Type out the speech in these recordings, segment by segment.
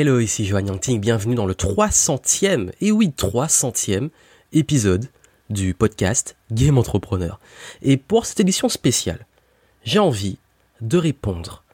Hello, ici Johan Yangting, bienvenue dans le 300e, et oui 300e épisode du podcast Game Entrepreneur. Et pour cette édition spéciale, j'ai envie de répondre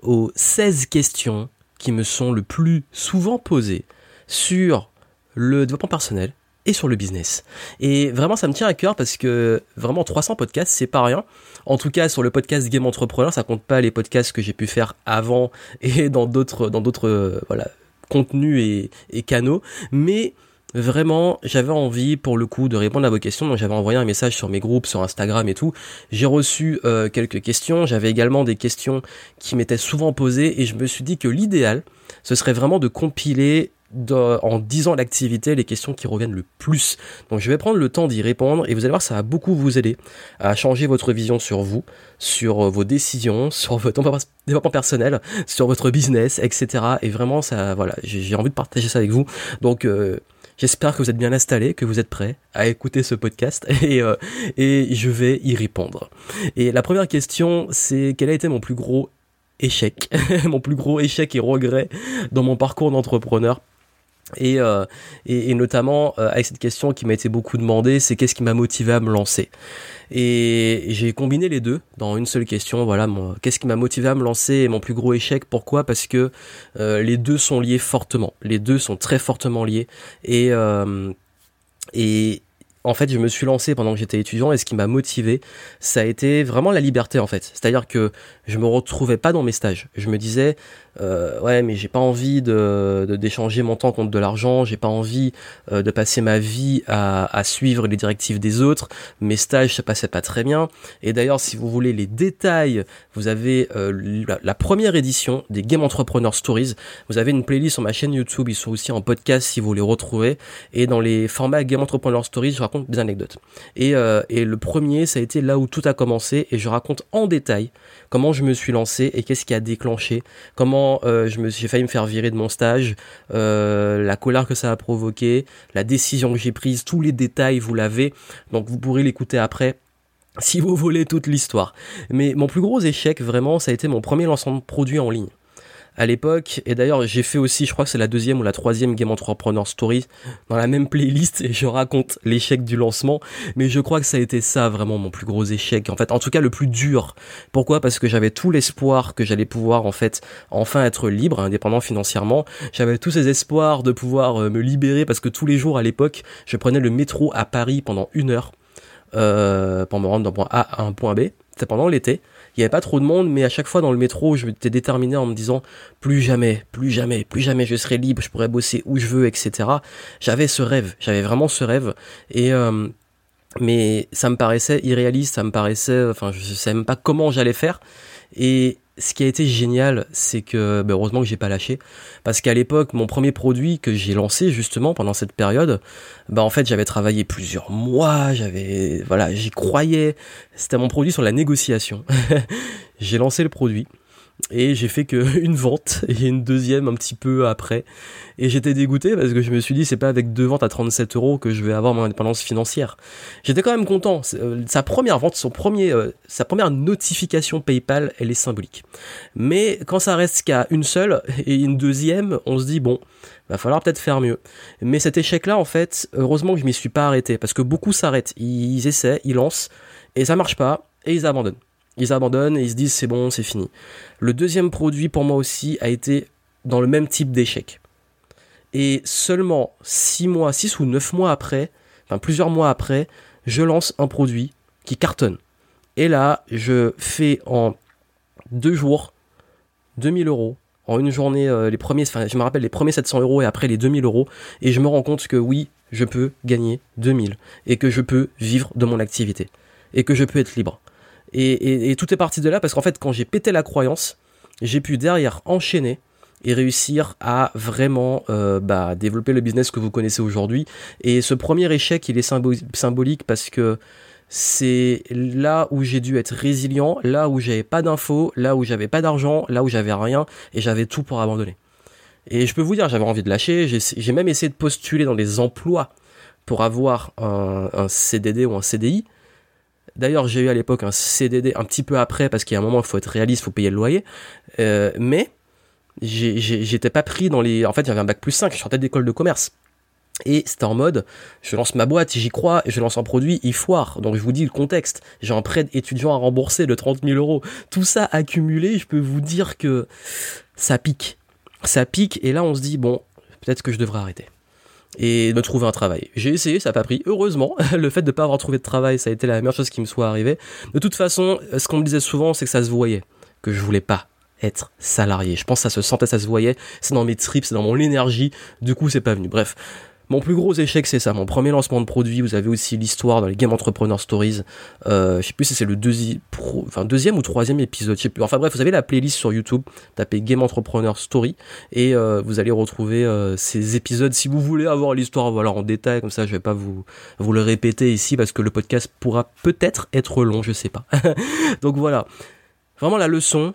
aux 16 questions qui me sont le plus souvent posées sur le développement personnel et sur le business. Et vraiment, ça me tient à cœur parce que vraiment 300 podcasts, c'est pas rien. En tout cas, sur le podcast Game Entrepreneur, ça compte pas les podcasts que j'ai pu faire avant et dans d'autres, dans d'autres, euh, voilà, contenus et, canaux. Mais Vraiment, j'avais envie pour le coup de répondre à vos questions, donc j'avais envoyé un message sur mes groupes, sur Instagram et tout. J'ai reçu euh, quelques questions, j'avais également des questions qui m'étaient souvent posées et je me suis dit que l'idéal, ce serait vraiment de compiler en 10 ans d'activité les questions qui reviennent le plus. Donc je vais prendre le temps d'y répondre et vous allez voir ça va beaucoup vous aider à changer votre vision sur vous, sur euh, vos décisions, sur votre développement personnel, sur votre business, etc. Et vraiment ça voilà, j'ai envie de partager ça avec vous. Donc euh, J'espère que vous êtes bien installés, que vous êtes prêts à écouter ce podcast et, euh, et je vais y répondre. Et la première question, c'est quel a été mon plus gros échec, mon plus gros échec et regret dans mon parcours d'entrepreneur? Et, euh, et, et, notamment euh, avec cette question qui m'a été beaucoup demandée, c'est qu'est-ce qui m'a motivé à me lancer? Et j'ai combiné les deux dans une seule question. Voilà, qu'est-ce qui m'a motivé à me lancer et mon plus gros échec? Pourquoi? Parce que euh, les deux sont liés fortement. Les deux sont très fortement liés. Et euh, et en fait, je me suis lancé pendant que j'étais étudiant et ce qui m'a motivé, ça a été vraiment la liberté en fait. C'est-à-dire que je me retrouvais pas dans mes stages. Je me disais, euh, ouais, mais j'ai pas envie de d'échanger mon temps contre de l'argent, j'ai pas envie euh, de passer ma vie à, à, suivre les directives des autres. Mes stages, ça passait pas très bien. Et d'ailleurs, si vous voulez les détails, vous avez euh, la, la, première édition des Game Entrepreneur Stories. Vous avez une playlist sur ma chaîne YouTube, ils sont aussi en podcast si vous les retrouvez. Et dans les formats Game Entrepreneur Stories, je raconte des anecdotes. Et, euh, et le premier, ça a été là où tout a commencé et je raconte en détail comment je me suis lancé et qu'est-ce qui a déclenché, comment euh, je me j'ai failli me faire virer de mon stage, euh, la colère que ça a provoqué, la décision que j'ai prise, tous les détails, vous l'avez. Donc vous pourrez l'écouter après si vous voulez toute l'histoire. Mais mon plus gros échec, vraiment, ça a été mon premier lancement de produit en ligne à l'époque. Et d'ailleurs, j'ai fait aussi, je crois que c'est la deuxième ou la troisième Game Entrepreneur Story dans la même playlist et je raconte l'échec du lancement. Mais je crois que ça a été ça vraiment mon plus gros échec. En fait, en tout cas, le plus dur. Pourquoi? Parce que j'avais tout l'espoir que j'allais pouvoir, en fait, enfin être libre, indépendant financièrement. J'avais tous ces espoirs de pouvoir euh, me libérer parce que tous les jours à l'époque, je prenais le métro à Paris pendant une heure. Euh, pour me rendre d'un point A à un point B. C'était pendant l'été il y avait pas trop de monde, mais à chaque fois dans le métro, je m'étais déterminé en me disant plus jamais, plus jamais, plus jamais je serai libre, je pourrais bosser où je veux, etc. J'avais ce rêve, j'avais vraiment ce rêve, et euh, mais ça me paraissait irréaliste, ça me paraissait, enfin, je savais même pas comment j'allais faire, et ce qui a été génial, c'est que ben heureusement que j'ai pas lâché, parce qu'à l'époque, mon premier produit que j'ai lancé justement pendant cette période, bah en fait j'avais travaillé plusieurs mois, j'avais voilà, j'y croyais. C'était mon produit sur la négociation. j'ai lancé le produit et j'ai fait que une vente et une deuxième un petit peu après. Et j'étais dégoûté parce que je me suis dit c'est pas avec deux ventes à 37 euros que je vais avoir mon indépendance financière. J'étais quand même content. Euh, sa première vente son premier euh, sa première notification PayPal elle est symbolique. Mais quand ça reste qu'à une seule et une deuxième on se dit bon va falloir peut-être faire mieux. Mais cet échec là en fait heureusement que je m'y suis pas arrêté parce que beaucoup s'arrêtent. Ils essaient ils lancent et ça marche pas et ils abandonnent ils abandonnent et ils se disent c'est bon, c'est fini. Le deuxième produit pour moi aussi a été dans le même type d'échec. Et seulement 6 mois, 6 ou 9 mois après, enfin plusieurs mois après, je lance un produit qui cartonne. Et là, je fais en deux jours 2000 euros. En une journée, euh, les premiers, enfin, je me rappelle les premiers 700 euros et après les 2000 euros. Et je me rends compte que oui, je peux gagner 2000 et que je peux vivre de mon activité et que je peux être libre. Et, tout est parti de là parce qu'en fait, quand j'ai pété la croyance, j'ai pu derrière enchaîner et réussir à vraiment euh, bah, développer le business que vous connaissez aujourd'hui. Et ce premier échec, il est symbolique parce que c'est là où j'ai dû être résilient, là où j'avais pas d'infos, là où j'avais pas d'argent, là où j'avais rien et j'avais tout pour abandonner. Et je peux vous dire, j'avais envie de lâcher, j'ai même essayé de postuler dans des emplois pour avoir un CDD ou un CDI, D'ailleurs, j'ai eu à l'époque un CDD un petit peu après parce qu'il y a un moment il faut être réaliste, il faut payer le loyer. Euh, mais j'étais pas pris dans les. En fait, j'avais un bac plus 5, je sortais d'école de commerce. Et c'était en mode, je lance ma boîte, j'y crois, je lance un produit, il foire. Donc je vous dis le contexte. J'ai un prêt étudiant à rembourser de 30 000 euros. Tout ça accumulé, je peux vous dire que ça pique. Ça pique, et là on se dit, bon, peut-être que je devrais arrêter. Et me trouver un travail. J'ai essayé, ça n'a pas pris. Heureusement, le fait de ne pas avoir trouvé de travail, ça a été la meilleure chose qui me soit arrivée. De toute façon, ce qu'on me disait souvent, c'est que ça se voyait, que je voulais pas être salarié. Je pense que ça se sentait, ça se voyait. C'est dans mes tripes, c'est dans mon énergie. Du coup, c'est pas venu. Bref. Mon plus gros échec, c'est ça. Mon premier lancement de produit, vous avez aussi l'histoire dans les Game Entrepreneur Stories. Euh, je sais plus si c'est le deuxième ou troisième épisode. Je sais plus. Enfin bref, vous avez la playlist sur YouTube. Tapez Game Entrepreneur Story et euh, vous allez retrouver euh, ces épisodes. Si vous voulez avoir l'histoire voilà, en détail, comme ça, je vais pas vous, vous le répéter ici parce que le podcast pourra peut-être être long, je sais pas. Donc voilà. Vraiment la leçon,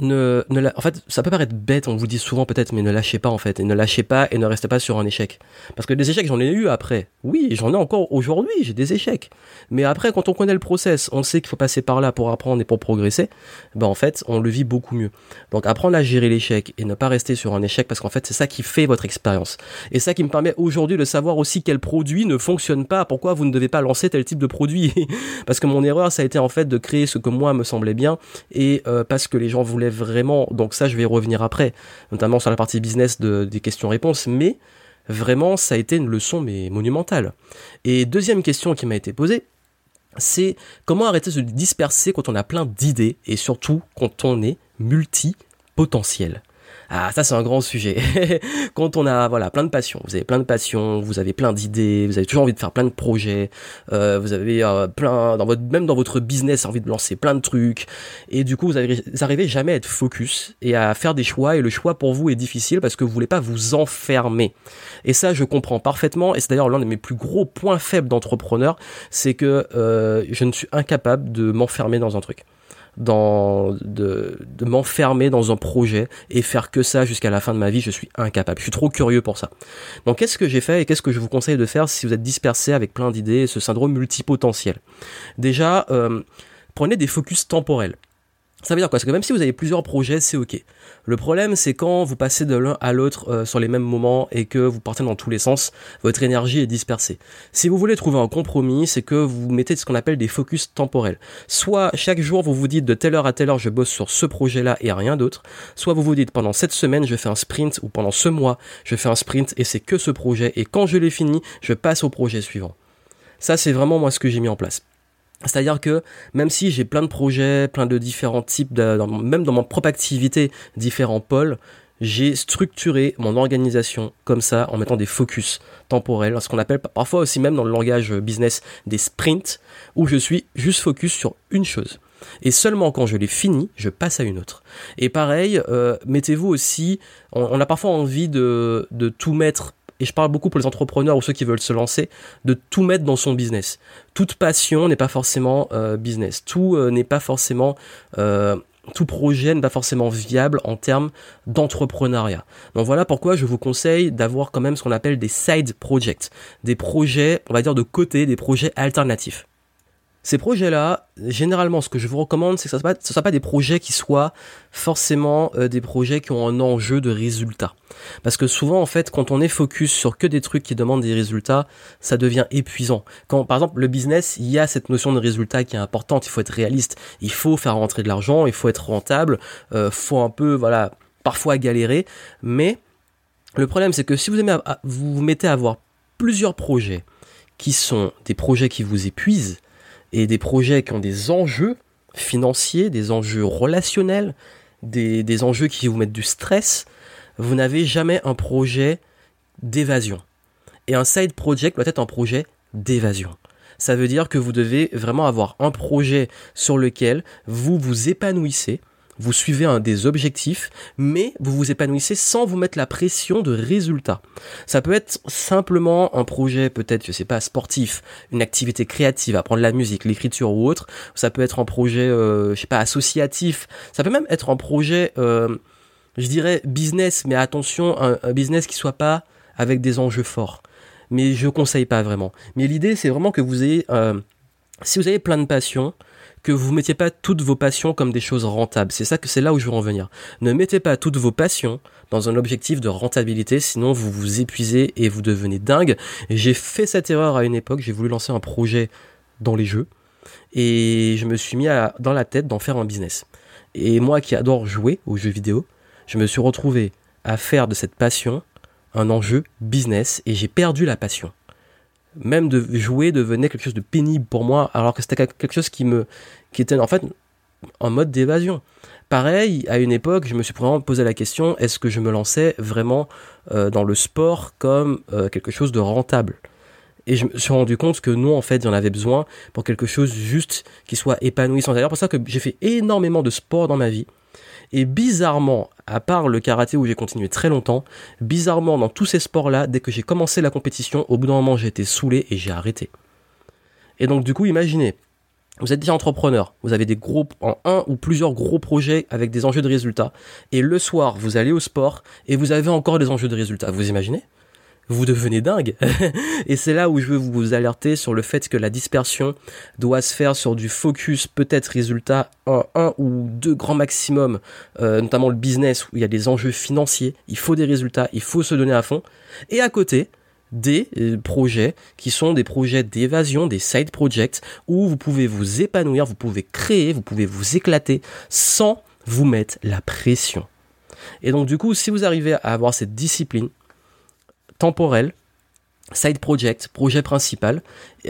ne, ne en fait, ça peut paraître bête, on vous dit souvent peut-être, mais ne lâchez pas en fait, et ne lâchez pas et ne restez pas sur un échec. Parce que des échecs, j'en ai eu après. Oui, j'en ai encore aujourd'hui, j'ai des échecs. Mais après, quand on connaît le process, on sait qu'il faut passer par là pour apprendre et pour progresser, ben en fait, on le vit beaucoup mieux. Donc apprendre à gérer l'échec et ne pas rester sur un échec, parce qu'en fait, c'est ça qui fait votre expérience. Et ça qui me permet aujourd'hui de savoir aussi quel produit ne fonctionne pas, pourquoi vous ne devez pas lancer tel type de produit. parce que mon erreur, ça a été en fait de créer ce que moi me semblait bien, et euh, parce que les gens voulaient vraiment, donc ça je vais y revenir après, notamment sur la partie business des questions-réponses, mais vraiment ça a été une leçon mais monumentale. Et deuxième question qui m'a été posée, c'est comment arrêter de se disperser quand on a plein d'idées et surtout quand on est multipotentiel? Ah, ça c'est un grand sujet. Quand on a voilà plein de passions, vous avez plein de passions, vous avez plein d'idées, vous avez toujours envie de faire plein de projets, euh, vous avez euh, plein dans votre même dans votre business envie de lancer plein de trucs, et du coup vous, avez, arrivez jamais à être focus et à faire des choix et le choix pour vous est difficile parce que vous voulez pas vous enfermer. Et ça je comprends parfaitement et c'est d'ailleurs l'un de mes plus gros points faibles d'entrepreneur, c'est que euh, je ne suis incapable de m'enfermer dans un truc de, de m'enfermer dans un projet et faire que ça jusqu'à la fin de ma vie, je suis incapable. Je suis trop curieux pour ça. Donc qu'est-ce que j'ai fait et qu'est-ce que je vous conseille de faire si vous êtes dispersé avec plein d'idées, ce syndrome multipotentiel? Déjà, euh, prenez des focus temporels. Ça veut dire quoi? C'est que même si vous avez plusieurs projets, c'est ok. Le problème, c'est quand vous passez de l'un à l'autre euh, sur les mêmes moments et que vous partez dans tous les sens, votre énergie est dispersée. Si vous voulez trouver un compromis, c'est que vous mettez ce qu'on appelle des focus temporels. Soit chaque jour, vous vous dites de telle heure à telle heure, je bosse sur ce projet-là et rien d'autre. Soit vous vous dites pendant cette semaine, je fais un sprint ou pendant ce mois, je fais un sprint et c'est que ce projet. Et quand je l'ai fini, je passe au projet suivant. Ça, c'est vraiment moi ce que j'ai mis en place. C'est-à-dire que même si j'ai plein de projets, plein de différents types, même dans mon propre activité, différents pôles, j'ai structuré mon organisation comme ça en mettant des focus temporels, ce qu'on appelle parfois aussi même dans le langage business des sprints, où je suis juste focus sur une chose. Et seulement quand je l'ai fini, je passe à une autre. Et pareil, euh, mettez-vous aussi, on, a parfois envie de, de tout mettre et je parle beaucoup pour les entrepreneurs ou ceux qui veulent se lancer, de tout mettre dans son business. Toute passion n'est pas forcément euh, business. Tout euh, euh, tout projet n'est pas forcément viable en termes d'entrepreneuriat. Donc voilà pourquoi je vous conseille d'avoir quand même ce qu'on appelle des side projects, des projets, on va dire de côté, des projets alternatifs. Ces projets-là, généralement, ce que je vous recommande, c'est que ce ne soit, pas des projets qui soient forcément euh, des projets qui ont un enjeu de résultat. Parce que souvent, en fait, quand on est focus sur que des trucs qui demandent des résultats, ça devient épuisant. Quand, par exemple, le business, il y a cette notion de résultat qui est importante. Il faut être réaliste. Il faut faire rentrer de l'argent. Il faut être rentable. Euh, faut un peu, voilà, parfois galérer. Mais le problème, c'est que si vous vous mettez à avoir plusieurs projets qui sont des projets qui vous épuisent, et des projets qui ont des enjeux financiers, des enjeux relationnels, des, des enjeux qui vous mettent du stress, vous n'avez jamais un projet d'évasion. Et un side project doit être un projet d'évasion. Ça veut dire que vous devez vraiment avoir un projet sur lequel vous vous épanouissez, vous suivez un des objectifs, mais vous vous épanouissez sans vous mettre la pression de résultat. Ça peut être simplement un projet, peut-être, je sais pas, sportif, une activité créative, apprendre la musique, l'écriture ou autre. Ça peut être un projet, euh, je sais pas, associatif. Ça peut même être un projet, euh, je dirais, business, mais attention, un, business qui soit pas avec des enjeux forts. Mais je conseille pas vraiment. Mais l'idée, c'est vraiment que vous ayez, euh, si vous avez plein de passions, que vous mettiez pas toutes vos passions comme des choses rentables. C'est ça que c'est là où je veux en venir. Ne mettez pas toutes vos passions dans un objectif de rentabilité, sinon vous vous épuisez et vous devenez dingue. J'ai fait cette erreur à une époque, j'ai voulu lancer un projet dans les jeux et je me suis mis dans la tête d'en faire un business. Et moi qui adore jouer aux jeux vidéo, je me suis retrouvé à faire de cette passion un enjeu business et j'ai perdu la passion. Même de jouer devenait quelque chose de pénible pour moi alors que c'était quelque chose qui me qui était en fait en mode d'évasion. Pareil, à une époque, je me suis vraiment posé la question est-ce que je me lançais vraiment euh, dans le sport comme euh, quelque chose de rentable? Et je me suis rendu compte que non, en fait, j'en avais besoin pour quelque chose juste qui soit épanouissant. D'ailleurs, pour ça que j'ai fait énormément de sport dans ma vie. Et bizarrement, à part le karaté où j'ai continué très longtemps, bizarrement, dans tous ces sports-là, dès que j'ai commencé la compétition, au bout d'un moment, j'ai été saoulé et j'ai arrêté. Et donc, du coup, imaginez, vous êtes déjà entrepreneur, vous avez des gros, en un ou plusieurs gros projets avec des enjeux de résultats, et le soir, vous allez au sport et vous avez encore des enjeux de résultats. Vous imaginez? Vous devenez dingue. et c'est là où je veux vous alerter sur le fait que la dispersion doit se faire sur du focus, peut-être résultat, un, un ou deux grands maximum, euh, notamment le business où il y a des enjeux financiers, il faut des résultats, il faut se donner à fond. Et à côté, des euh, projets qui sont des projets d'évasion, des side projects, où vous pouvez vous épanouir, vous pouvez créer, vous pouvez vous éclater sans vous mettre la pression. Et donc du coup, si vous arrivez à avoir cette discipline, temporel, side project, projet principal,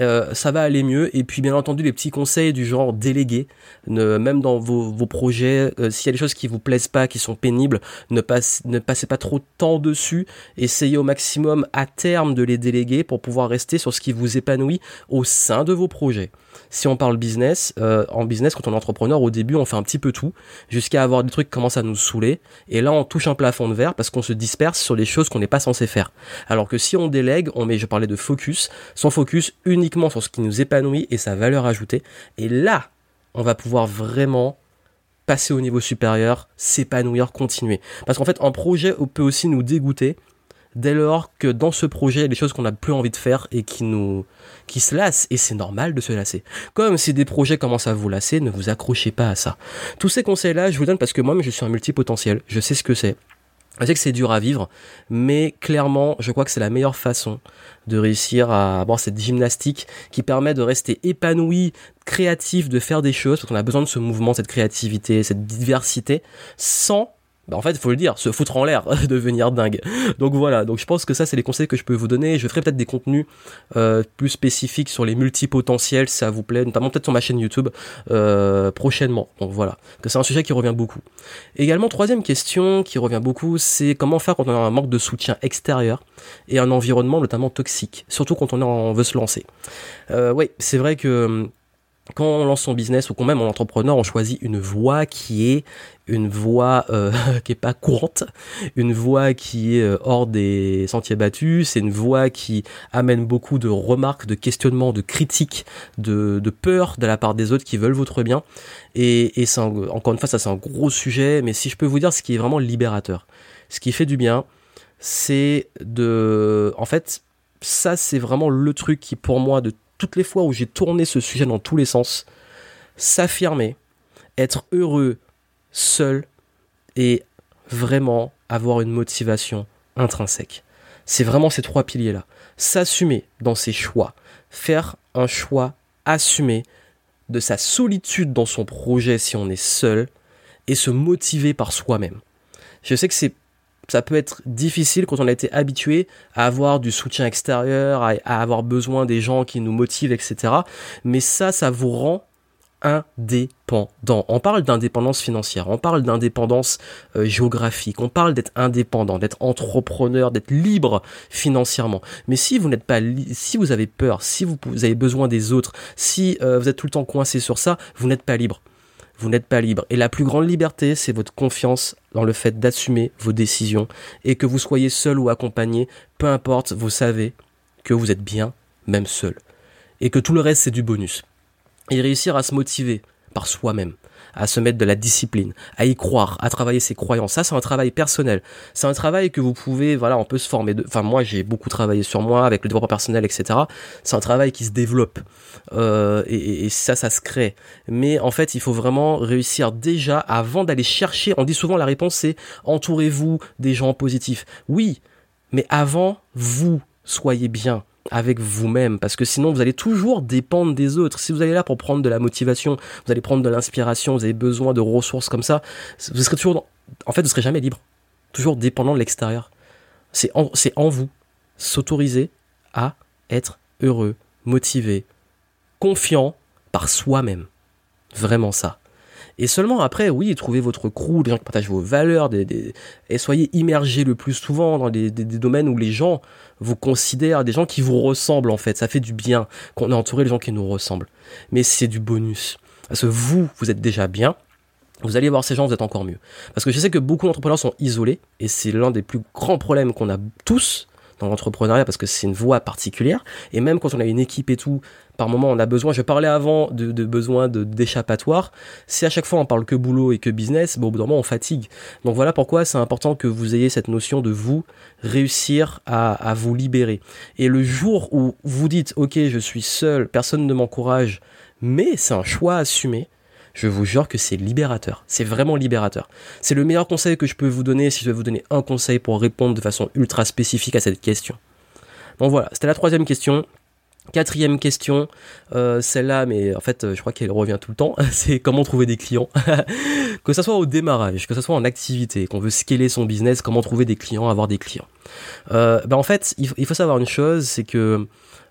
euh, ça va aller mieux. Et puis bien entendu les petits conseils du genre déléguer, même dans vos, projets, euh, s'il y a des choses qui vous plaisent pas, qui sont pénibles, ne, ne passez pas trop de temps dessus. Essayez au maximum à terme de les déléguer pour pouvoir rester sur ce qui vous épanouit au sein de vos projets. Si on parle business, euh, en business, quand on est entrepreneur, au début, on fait un petit peu tout, jusqu'à avoir des trucs qui commencent à nous saouler. Et là, on touche un plafond de verre parce qu'on se disperse sur des choses qu'on n'est pas censé faire. Alors que si on délègue, on met, je parlais de focus, son focus uniquement sur ce qui nous épanouit et sa valeur ajoutée. Et là, on va pouvoir vraiment passer au niveau supérieur, s'épanouir, continuer. Parce qu'en fait, un projet peut aussi nous dégoûter dès lors que dans ce projet, il y a des choses qu'on n'a plus envie de faire et qui nous, qui se lassent, et c'est normal de se lasser. Comme si des projets commencent à vous lasser, ne vous accrochez pas à ça. Tous ces conseils-là, je vous donne parce que moi, je suis un multipotentiel, je sais ce que c'est. Je sais que c'est dur à vivre, mais clairement, je crois que c'est la meilleure façon de réussir à avoir cette gymnastique qui permet de rester épanoui, créatif, de faire des choses, parce qu'on a besoin de ce mouvement, cette créativité, cette diversité, sans bah, en fait, il faut le dire, se foutre en l'air, devenir dingue. Donc voilà, donc je pense que ça, c'est les conseils que je peux vous donner. Je ferai peut-être des contenus euh, plus spécifiques sur les multipotentiels, si ça vous plaît, notamment peut-être sur ma chaîne YouTube euh, prochainement. Donc voilà, que c'est un sujet qui revient beaucoup. Également, troisième question qui revient beaucoup, c'est comment faire quand on a un manque de soutien extérieur et un environnement notamment toxique, surtout quand on, veut se lancer. Euh, oui, c'est vrai que hum, quand on lance son business ou quand même en entrepreneur, on choisit une voie qui est une voie euh, qui est pas courante, une voie qui est euh, hors des sentiers battus, c'est une voie qui amène beaucoup de remarques, de questionnements, de critiques, de, peur de la part des autres qui veulent votre bien. Et, encore une fois, ça c'est un gros sujet, mais si je peux vous dire ce qui est vraiment libérateur, ce qui fait du bien, c'est de, en fait, ça c'est vraiment le truc qui pour moi de toutes les fois où j'ai tourné ce sujet dans tous les sens, s'affirmer, être heureux seul et vraiment avoir une motivation intrinsèque. C'est vraiment ces trois piliers-là. S'assumer dans ses choix, faire un choix assumé de sa solitude dans son projet si on est seul et se motiver par soi-même. Je sais que c'est ça peut être difficile quand on a été habitué à avoir du soutien extérieur, à, avoir besoin des gens qui nous motivent, etc. Mais ça, ça vous rend indépendant. On parle d'indépendance financière, on parle d'indépendance euh, géographique, on parle d'être indépendant, d'être entrepreneur, d'être libre financièrement. Mais si vous n'êtes pas, si vous avez peur, si vous, avez besoin des autres, si euh, vous êtes tout le temps coincé sur ça, vous n'êtes pas libre vous n'êtes pas libre. Et la plus grande liberté, c'est votre confiance dans le fait d'assumer vos décisions et que vous soyez seul ou accompagné, peu importe, vous savez que vous êtes bien, même seul. Et que tout le reste, c'est du bonus. Et réussir à se motiver par soi-même, à se mettre de la discipline, à y croire, à travailler ses croyances. Ça, c'est un travail personnel. C'est un travail que vous pouvez, voilà, on peut se former. De... Enfin, moi, j'ai beaucoup travaillé sur moi avec le développement personnel, etc. C'est un travail qui se développe euh, et, et, ça, ça se crée. Mais en fait, il faut vraiment réussir déjà avant d'aller chercher. On dit souvent la réponse, c'est entourez-vous des gens positifs. Oui, mais avant, vous soyez bien avec vous-même parce que sinon vous allez toujours dépendre des autres. Si vous allez là pour prendre de la motivation, vous allez prendre de l'inspiration, vous avez besoin de ressources comme ça, vous serez toujours en fait vous serez jamais libre, toujours dépendant de l'extérieur. C'est en, c'est en vous s'autoriser à être heureux, motivé, confiant par soi-même. Vraiment ça. Et seulement après, oui, trouvez votre crew, des gens qui partagent vos valeurs, et soyez immergés le plus souvent dans des, domaines où les gens vous considèrent, des gens qui vous ressemblent en fait. Ça fait du bien qu'on ait entouré les gens qui nous ressemblent. Mais c'est du bonus. Parce que vous, vous êtes déjà bien. Vous allez voir ces gens, vous êtes encore mieux. Parce que je sais que beaucoup d'entrepreneurs sont isolés, et c'est l'un des plus grands problèmes qu'on a tous dans l'entrepreneuriat parce que c'est une voie particulière. Et même quand on a une équipe et tout, par moment on a besoin, je parlais avant de, de besoin d'échappatoire. Si à chaque fois on parle que boulot et que business, bon, au bout d'un moment on fatigue. Donc voilà pourquoi c'est important que vous ayez cette notion de vous réussir à, vous libérer. Et le jour où vous dites, ok, je suis seul, personne ne m'encourage, mais c'est un choix assumé, je vous jure que c'est libérateur. C'est vraiment libérateur. C'est le meilleur conseil que je peux vous donner si je vais vous donner un conseil pour répondre de façon ultra spécifique à cette question. Donc voilà, c'était la troisième question. Quatrième question, euh, celle-là, mais en fait, je crois qu'elle revient tout le temps, c'est comment trouver des clients? que ce soit au démarrage, que ce soit en activité, qu'on veut scaler son business, comment trouver des clients, avoir des clients. Euh, ben en fait, il faut savoir une chose, c'est que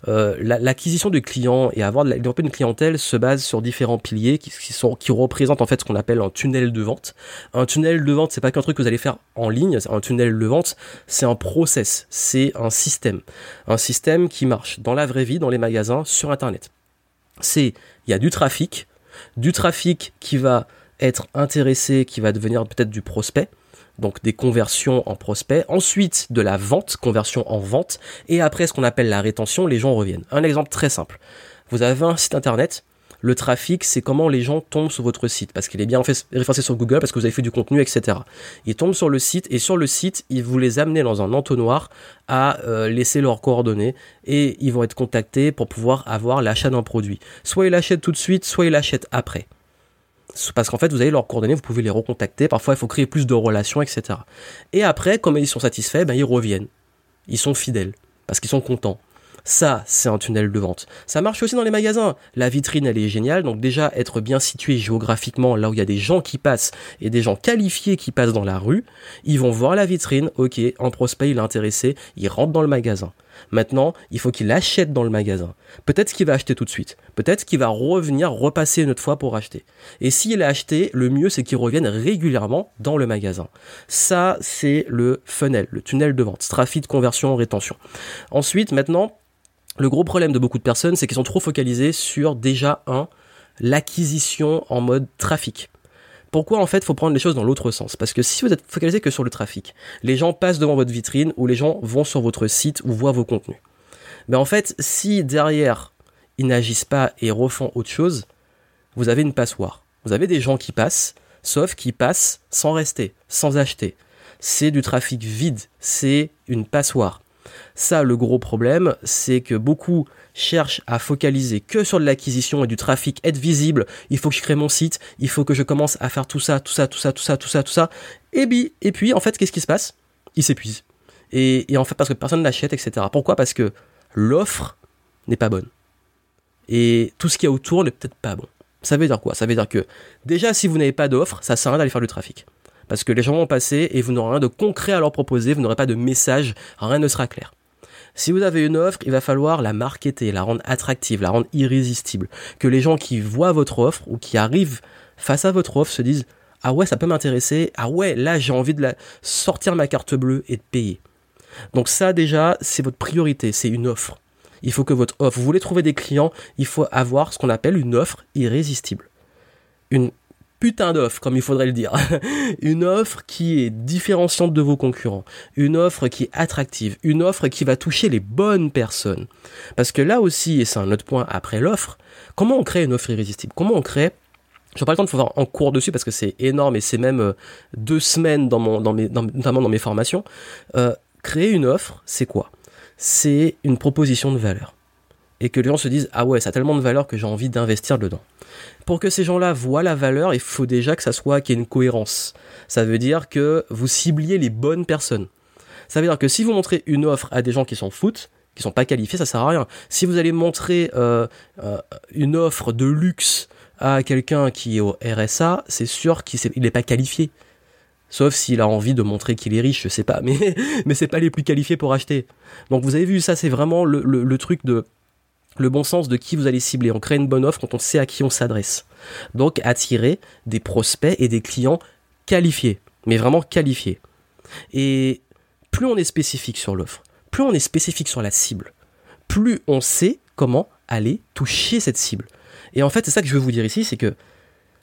euh, l'acquisition de clients et avoir développer une clientèle se base sur différents piliers qui, sont qui représentent en fait ce qu'on appelle un tunnel de vente. Un tunnel de vente, c'est pas qu'un truc que vous allez faire en ligne, un tunnel de vente, c'est un process, c'est un système, un système qui marche dans la vraie vie, dans les magasins, sur internet. C'est il y a du trafic, du trafic qui va être intéressé, qui va devenir peut-être du prospect donc des conversions en prospect, ensuite de la vente, conversion en vente, et après ce qu'on appelle la rétention, les gens reviennent. Un exemple très simple. Vous avez un site internet, le trafic, c'est comment les gens tombent sur votre site, parce qu'il est bien référencé sur Google, parce que vous avez fait du contenu, etc. Ils tombent sur le site, et sur le site, ils vous les amenez dans un entonnoir à euh, laisser leurs coordonnées, et ils vont être contactés pour pouvoir avoir l'achat d'un produit. Soit ils l'achètent tout de suite, soit ils l'achètent après parce qu'en fait vous avez leurs coordonnées, vous pouvez les recontacter, parfois il faut créer plus de relations, etc. Et après, comme ils sont satisfaits, ben, ils reviennent. Ils sont fidèles, parce qu'ils sont contents. Ça, c'est un tunnel de vente. Ça marche aussi dans les magasins. La vitrine, elle est géniale. Donc déjà, être bien situé géographiquement, là où il y a des gens qui passent et des gens qualifiés qui passent dans la rue, ils vont voir la vitrine. Ok, un prospect, il est intéressé. Il rentre dans le magasin. Maintenant, il faut qu'il achète dans le magasin. Peut-être qu'il va acheter tout de suite. Peut-être qu'il va revenir repasser une autre fois pour acheter. Et s'il a acheté, le mieux c'est qu'il revienne régulièrement dans le magasin. Ça, c'est le funnel, le tunnel de vente. Trafic, conversion, rétention. Ensuite, maintenant, le gros problème de beaucoup de personnes, c'est qu'ils sont trop focalisés sur déjà un, l'acquisition en mode trafic. Pourquoi en fait il faut prendre les choses dans l'autre sens? Parce que si vous êtes focalisé que sur le trafic, les gens passent devant votre vitrine ou les gens vont sur votre site ou voient vos contenus. Mais en fait, si derrière ils n'agissent pas et refont autre chose, vous avez une passoire. Vous avez des gens qui passent, sauf qui passent sans rester, sans acheter. C'est du trafic vide, c'est une passoire. Ça, le gros problème, c'est que beaucoup cherchent à focaliser que sur de l'acquisition et du trafic, être visible. Il faut que je crée mon site, il faut que je commence à faire tout ça, tout ça, tout ça, tout ça, tout ça, tout ça. Et, puis, et puis en fait, qu'est-ce qui se passe? Ils s'épuisent. Et, en fait, parce que personne n'achète, etc. Pourquoi? Parce que l'offre n'est pas bonne. Et tout ce qu'il y a autour n'est peut-être pas bon. Ça veut dire quoi? Ça veut dire que déjà, si vous n'avez pas d'offre, ça sert à rien d'aller faire du trafic. Parce que les gens vont passer et vous n'aurez rien de concret à leur proposer, vous n'aurez pas de message, rien ne sera clair. Si vous avez une offre, il va falloir la marketer, la rendre attractive, la rendre irrésistible. Que les gens qui voient votre offre ou qui arrivent face à votre offre se disent Ah ouais, ça peut m'intéresser. Ah ouais, là j'ai envie de sortir ma carte bleue et de payer. Donc ça déjà, c'est votre priorité, c'est une offre. Il faut que votre offre, vous voulez trouver des clients, il faut avoir ce qu'on appelle une offre irrésistible. Une putain d'offre, comme il faudrait le dire. une offre qui est différenciante de vos concurrents. Une offre qui est attractive. Une offre qui va toucher les bonnes personnes. Parce que là aussi, et c'est un autre point après l'offre, comment on crée une offre irrésistible? Comment on crée je pas le temps de faire en cours dessus parce que c'est énorme et c'est même euh, deux semaines dans mon, dans mes, notamment dans mes formations. Euh, créer une offre, c'est quoi? C'est une proposition de valeur. Et que les gens se disent Ah ouais, ça a tellement de valeur que j'ai envie d'investir dedans. Pour que ces gens-là voient la valeur, il faut déjà que ça soit qu'il y ait une cohérence. Ça veut dire que vous cibliez les bonnes personnes. Ça veut dire que si vous montrez une offre à des gens qui s'en foutent, qui sont pas qualifiés, ça sert à rien. Si vous allez montrer euh, une offre de luxe à quelqu'un qui est au RSA, c'est sûr qu'il n'est pas qualifié. Sauf s'il a envie de montrer qu'il est riche, je sais pas, mais, mais c'est pas les plus qualifiés pour acheter. Donc vous avez vu, ça c'est vraiment le, truc de le bon sens de qui vous allez cibler. On crée une bonne offre quand on sait à qui on s'adresse. Donc attirer des prospects et des clients qualifiés, mais vraiment qualifiés. Et plus on est spécifique sur l'offre, plus on est spécifique sur la cible, plus on sait comment aller toucher cette cible. Et en fait, c'est ça que je veux vous dire ici, c'est que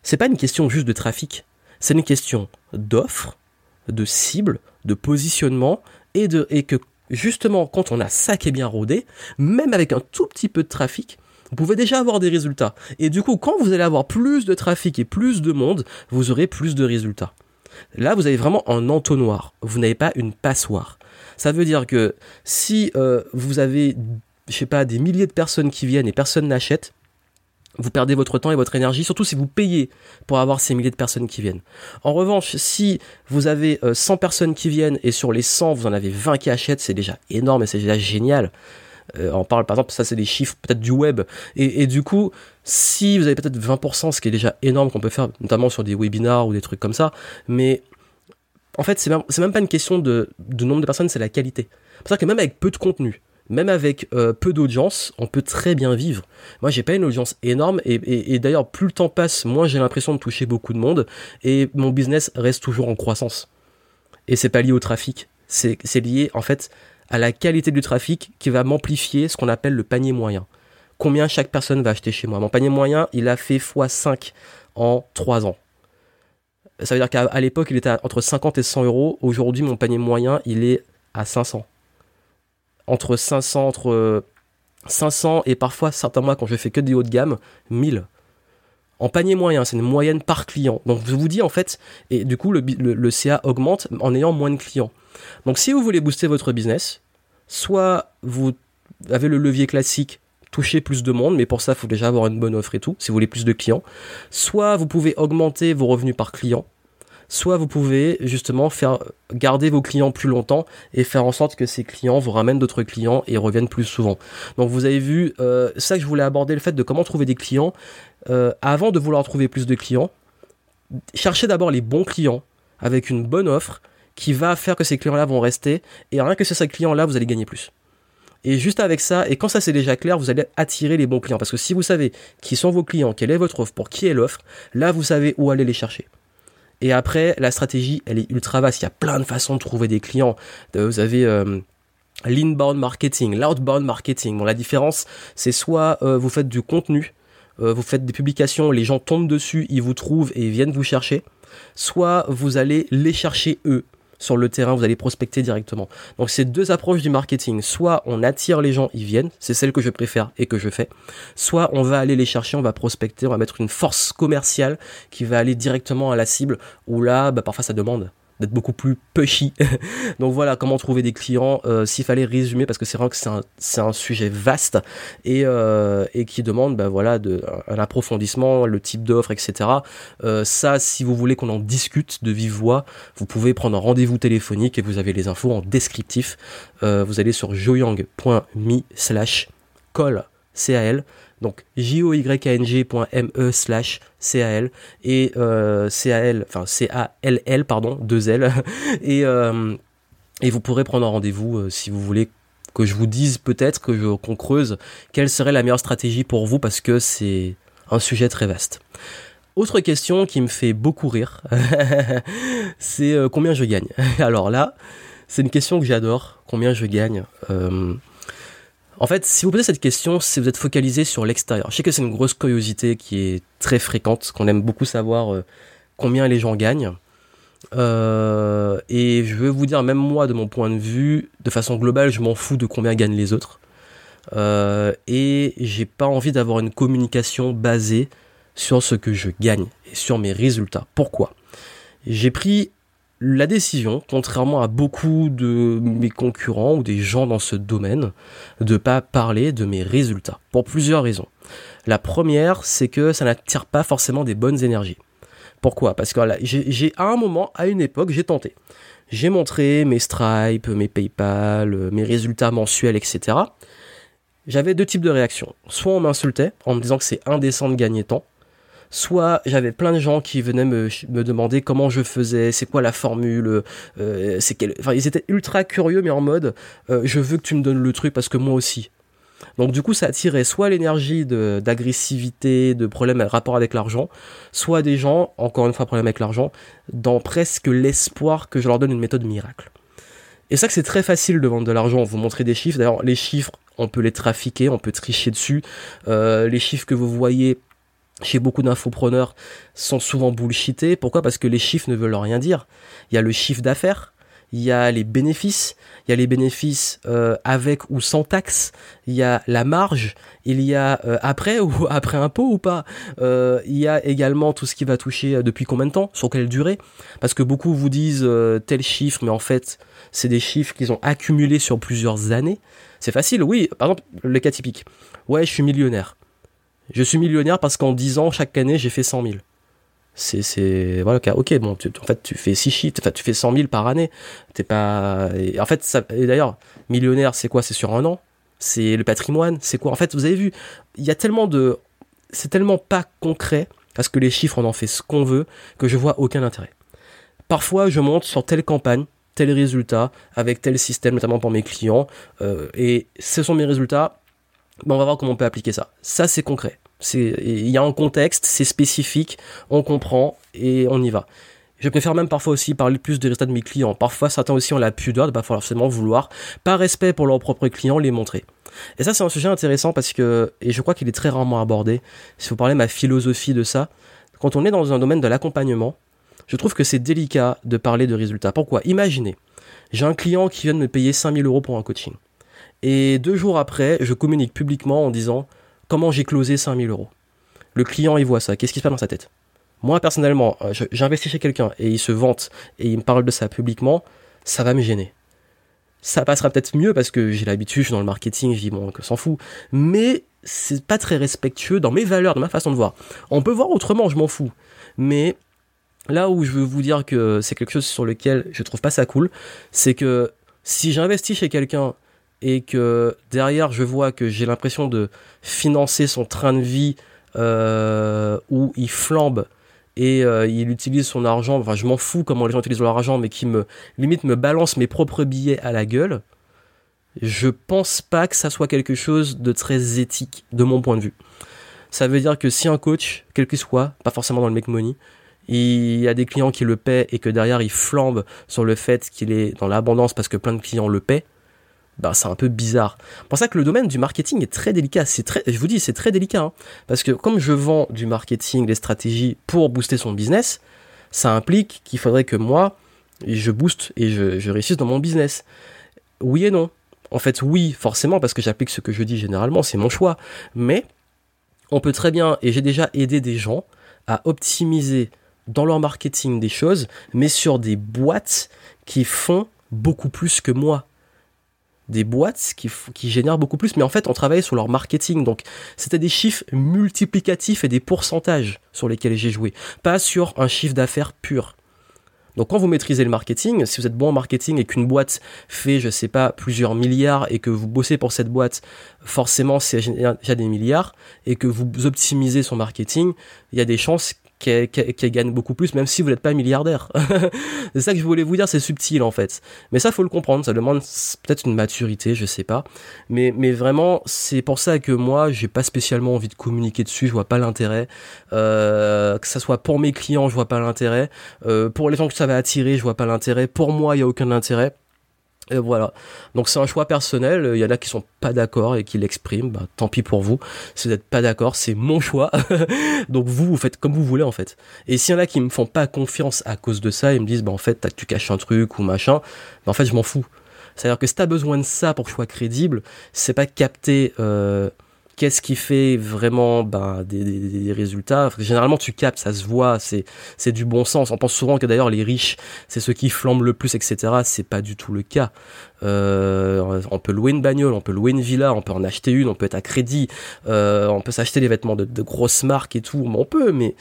c'est pas une question juste de trafic, c'est une question d'offre, de cible, de positionnement, et, de, et que justement, quand on a ça qui est bien rodé, même avec un tout petit peu de trafic, vous pouvez déjà avoir des résultats. Et du coup, quand vous allez avoir plus de trafic et plus de monde, vous aurez plus de résultats. Là, vous avez vraiment un entonnoir. Vous n'avez pas une passoire. Ça veut dire que si euh, vous avez, je sais pas, des milliers de personnes qui viennent et personne n'achète, vous perdez votre temps et votre énergie, surtout si vous payez pour avoir ces milliers de personnes qui viennent. En revanche, si vous avez 100 euh, personnes qui viennent et sur les 100, vous en avez 20 qui achètent, c'est déjà énorme et c'est déjà génial. Euh, on parle par exemple, ça c'est des chiffres peut-être du web. Et, du coup, si vous avez peut-être 20%, ce qui est déjà énorme qu'on peut faire, notamment sur des webinars ou des trucs comme ça, mais en fait, c'est même, même pas une question de, de nombre de personnes, c'est la qualité. C'est pour ça que même avec peu de contenu, même avec euh, peu d'audience, on peut très bien vivre. Moi, j'ai pas une audience énorme et, d'ailleurs, plus le temps passe, moins j'ai l'impression de toucher beaucoup de monde et mon business reste toujours en croissance. Et c'est pas lié au trafic, c'est lié en fait à la qualité du trafic qui va m'amplifier ce qu'on appelle le panier moyen. Combien chaque personne va acheter chez moi? Mon panier moyen, il a fait x5 en 3 ans. Ça veut dire qu'à l'époque, il était entre 50 et 100 euros. Aujourd'hui, mon panier moyen, il est à 500 entre 500, entre 500 et parfois certains mois quand je fais que des hauts de gamme, 1000. En panier moyen, c'est une moyenne par client. Donc je vous dis en fait, et du coup le, le, CA augmente en ayant moins de clients. Donc si vous voulez booster votre business, soit vous avez le levier classique, toucher plus de monde, mais pour ça il faut déjà avoir une bonne offre et tout, si vous voulez plus de clients. Soit vous pouvez augmenter vos revenus par client, soit vous pouvez justement faire garder vos clients plus longtemps et faire en sorte que ces clients vous ramènent d'autres clients et reviennent plus souvent. Donc vous avez vu, euh, ça que je voulais aborder, le fait de comment trouver des clients. Euh, avant de vouloir trouver plus de clients, cherchez d'abord les bons clients avec une bonne offre qui va faire que ces clients-là vont rester et rien que ces clients-là, vous allez gagner plus. Et juste avec ça, et quand ça c'est déjà clair, vous allez attirer les bons clients. Parce que si vous savez qui sont vos clients, quelle est votre offre, pour qui est l'offre, là vous savez où aller les chercher. Et après, la stratégie, elle est ultra vaste. Il y a plein de façons de trouver des clients. Euh, vous avez euh, l'inbound marketing, l'outbound marketing. Bon, la différence, c'est soit euh, vous faites du contenu, vous faites des publications, les gens tombent dessus, ils vous trouvent et viennent vous chercher. Soit vous allez les chercher eux sur le terrain, vous allez prospecter directement. Donc c'est deux approches du marketing. Soit on attire les gens, ils viennent, c'est celle que je préfère et que je fais. Soit on va aller les chercher, on va prospecter, on va mettre une force commerciale qui va aller directement à la cible, où là, bah, parfois ça demande d'être beaucoup plus pushy. Donc voilà, comment trouver des clients, euh, s'il fallait résumer, parce que c'est vrai que c'est un, sujet vaste et, euh, et qui demande bah, voilà, un approfondissement, le type d'offre, etc. Euh, ça, si vous voulez qu'on en discute de vive voix, vous pouvez prendre un rendez-vous téléphonique et vous avez les infos en descriptif. vous allez sur joyang.me slash call, C-A-L, donc joyang.me slash CAL et euh, CAL, enfin C-A-L-L, pardon, deux L. et, euh, et vous pourrez prendre un rendez-vous euh, si vous voulez que je vous dise peut-être, que qu'on creuse quelle serait la meilleure stratégie pour vous parce que c'est un sujet très vaste. Autre question qui me fait beaucoup rire, c'est combien je gagne? Alors là, c'est une question que j'adore, combien je gagne. En fait, si vous posez cette question, si vous êtes focalisé sur l'extérieur, je sais que c'est une grosse curiosité qui est très fréquente, qu'on aime beaucoup savoir euh, combien les gens gagnent. Euh, et je veux vous dire, même moi, de mon point de vue, de façon globale, je m'en fous de combien gagnent les autres. Euh, et j'ai pas envie d'avoir une communication basée sur ce que je gagne et sur mes résultats. Pourquoi? J'ai pris la décision, contrairement à beaucoup de mes concurrents ou des gens dans ce domaine, de pas parler de mes résultats. Pour plusieurs raisons. La première, c'est que ça n'attire pas forcément des bonnes énergies. Pourquoi? Parce que j'ai à un moment, à une époque, j'ai tenté. J'ai montré mes Stripe, mes PayPal, mes résultats mensuels, etc. J'avais deux types de réactions. Soit on m'insultait en me disant que c'est indécent de gagner tant, soit j'avais plein de gens qui venaient me, me demander comment je faisais, c'est quoi la formule, euh, c'est quel... enfin ils étaient ultra curieux mais en mode euh, je veux que tu me donnes le truc parce que moi aussi. Donc du coup ça attirait soit l'énergie d'agressivité, de, problèmes à rapport avec l'argent, soit des gens, encore une fois problème avec l'argent, dans presque l'espoir que je leur donne une méthode miracle. Et ça que c'est très facile de vendre de l'argent, vous montrer des chiffres, d'ailleurs les chiffres on peut les trafiquer, on peut tricher dessus, euh, les chiffres que vous voyez chez beaucoup d'infopreneurs sont souvent bullshités. Pourquoi? Parce que les chiffres ne veulent rien dire. Il y a le chiffre d'affaires, il y a les bénéfices, il y a les bénéfices euh, avec ou sans taxe, il y a la marge, il y a euh, après ou après impôt ou pas, euh, il y a également tout ce qui va toucher depuis combien de temps, sur quelle durée, parce que beaucoup vous disent tel chiffre, mais en fait c'est des chiffres qu'ils ont accumulés sur plusieurs années. C'est facile, oui, par exemple le cas typique. Ouais, je suis millionnaire. Je suis millionnaire parce qu'en 10 ans, chaque année, j'ai fait 100 000. C'est, c'est, voilà, ok, bon, en fait, tu fais 6 chiffres, enfin, tu fais 100 000 par année. T'es pas, en fait, ça, et d'ailleurs, millionnaire, c'est quoi? C'est sur un an? C'est le patrimoine? C'est quoi? En fait, vous avez vu, il y a tellement de, c'est tellement pas concret, parce que les chiffres, on en fait ce qu'on veut, que je vois aucun intérêt. Parfois, je monte sur telle campagne, tel résultat, avec tel système, notamment pour mes clients, euh, et ce sont mes résultats, on va voir comment on peut appliquer ça. Ça, c'est concret. Il y a un contexte, c'est spécifique, on comprend et on y va. Je préfère même parfois aussi parler plus des résultats de mes clients. Parfois, certains aussi ont la pudeur de pas forcément vouloir, par respect pour leurs propres clients, les montrer. Et ça, c'est un sujet intéressant parce que, et je crois qu'il est très rarement abordé, si vous parlez de ma philosophie de ça, quand on est dans un domaine de l'accompagnement, je trouve que c'est délicat de parler de résultats. Pourquoi? Imaginez, j'ai un client qui vient de me payer 5000 euros pour un coaching. Et deux jours après, je communique publiquement en disant comment j'ai closé 5000 euros. Le client, il voit ça. Qu'est-ce qui se passe dans sa tête? Moi, personnellement, euh, j'investis chez quelqu'un et il se vante et il me parle de ça publiquement, ça va me gêner. Ça passera peut-être mieux parce que j'ai l'habitude, je suis dans le marketing, je dis bon, que s'en fout. Mais c'est pas très respectueux dans mes valeurs, dans ma façon de voir. On peut voir autrement, je m'en fous. Mais là où je veux vous dire que c'est quelque chose sur lequel je trouve pas ça cool, c'est que si j'investis chez quelqu'un et que derrière je vois que j'ai l'impression de financer son train de vie euh, où il flambe et euh, il utilise son argent, enfin je m'en fous comment les gens utilisent leur argent, mais qui me limite me balance mes propres billets à la gueule, je pense pas que ça soit quelque chose de très éthique de mon point de vue. Ça veut dire que si un coach, quel qu'il soit, pas forcément dans le make money, il y a des clients qui le paient et que derrière il flambe sur le fait qu'il est dans l'abondance parce que plein de clients le paient, bah, c'est un peu bizarre. C'est pour ça que le domaine du marketing est très délicat. C'est très, je vous dis, c'est très délicat, hein. parce que comme je vends du marketing, des stratégies pour booster son business, ça implique qu'il faudrait que moi, je booste et je, je réussisse dans mon business. Oui et non. En fait, oui, forcément, parce que j'applique ce que je dis généralement, c'est mon choix. Mais on peut très bien, et j'ai déjà aidé des gens à optimiser dans leur marketing des choses, mais sur des boîtes qui font beaucoup plus que moi des boîtes qui, génèrent beaucoup plus, mais en fait on travaillait sur leur marketing, donc c'était des chiffres multiplicatifs et des pourcentages sur lesquels j'ai joué, pas sur un chiffre d'affaires pur. Donc quand vous maîtrisez le marketing, si vous êtes bon en marketing et qu'une boîte fait, je sais pas, plusieurs milliards et que vous bossez pour cette boîte, forcément c'est déjà des milliards et que vous optimisez son marketing, il y a des chances qui, gagne beaucoup plus, même si vous n'êtes pas milliardaire. c'est ça que je voulais vous dire, c'est subtil en fait. Mais ça, faut le comprendre, ça demande peut-être une maturité, je sais pas. Mais, mais vraiment, c'est pour ça que moi, j'ai pas spécialement envie de communiquer dessus, je vois pas l'intérêt. Euh, que ça soit pour mes clients, je vois pas l'intérêt. Euh, pour les gens que ça va attirer, je vois pas l'intérêt. Pour moi, il y a aucun intérêt. Voilà. Donc c'est un choix personnel. Il y en a qui sont pas d'accord et qui l'expriment. Bah, tant pis pour vous. Si vous n'êtes pas d'accord, c'est mon choix. Donc vous, vous faites comme vous voulez en fait. Et s'il y en a qui me font pas confiance à cause de ça, ils me disent bah en fait tu caches un truc ou machin. Bah, en fait je m'en fous. C'est-à-dire que si t'as besoin de ça pour sois crédible, c'est pas capter euh, qu'est-ce qui fait vraiment ben, des, résultats? Généralement, tu captes, ça se voit, c'est c'est du bon sens. On pense souvent que d'ailleurs les riches, c'est ceux qui flambent le plus, etc. C'est pas du tout le cas. Euh, on peut louer une bagnole, on peut louer une villa, on peut en acheter une, on peut être à crédit, euh, on peut s'acheter des vêtements de, grosses marques et tout. On peut, mais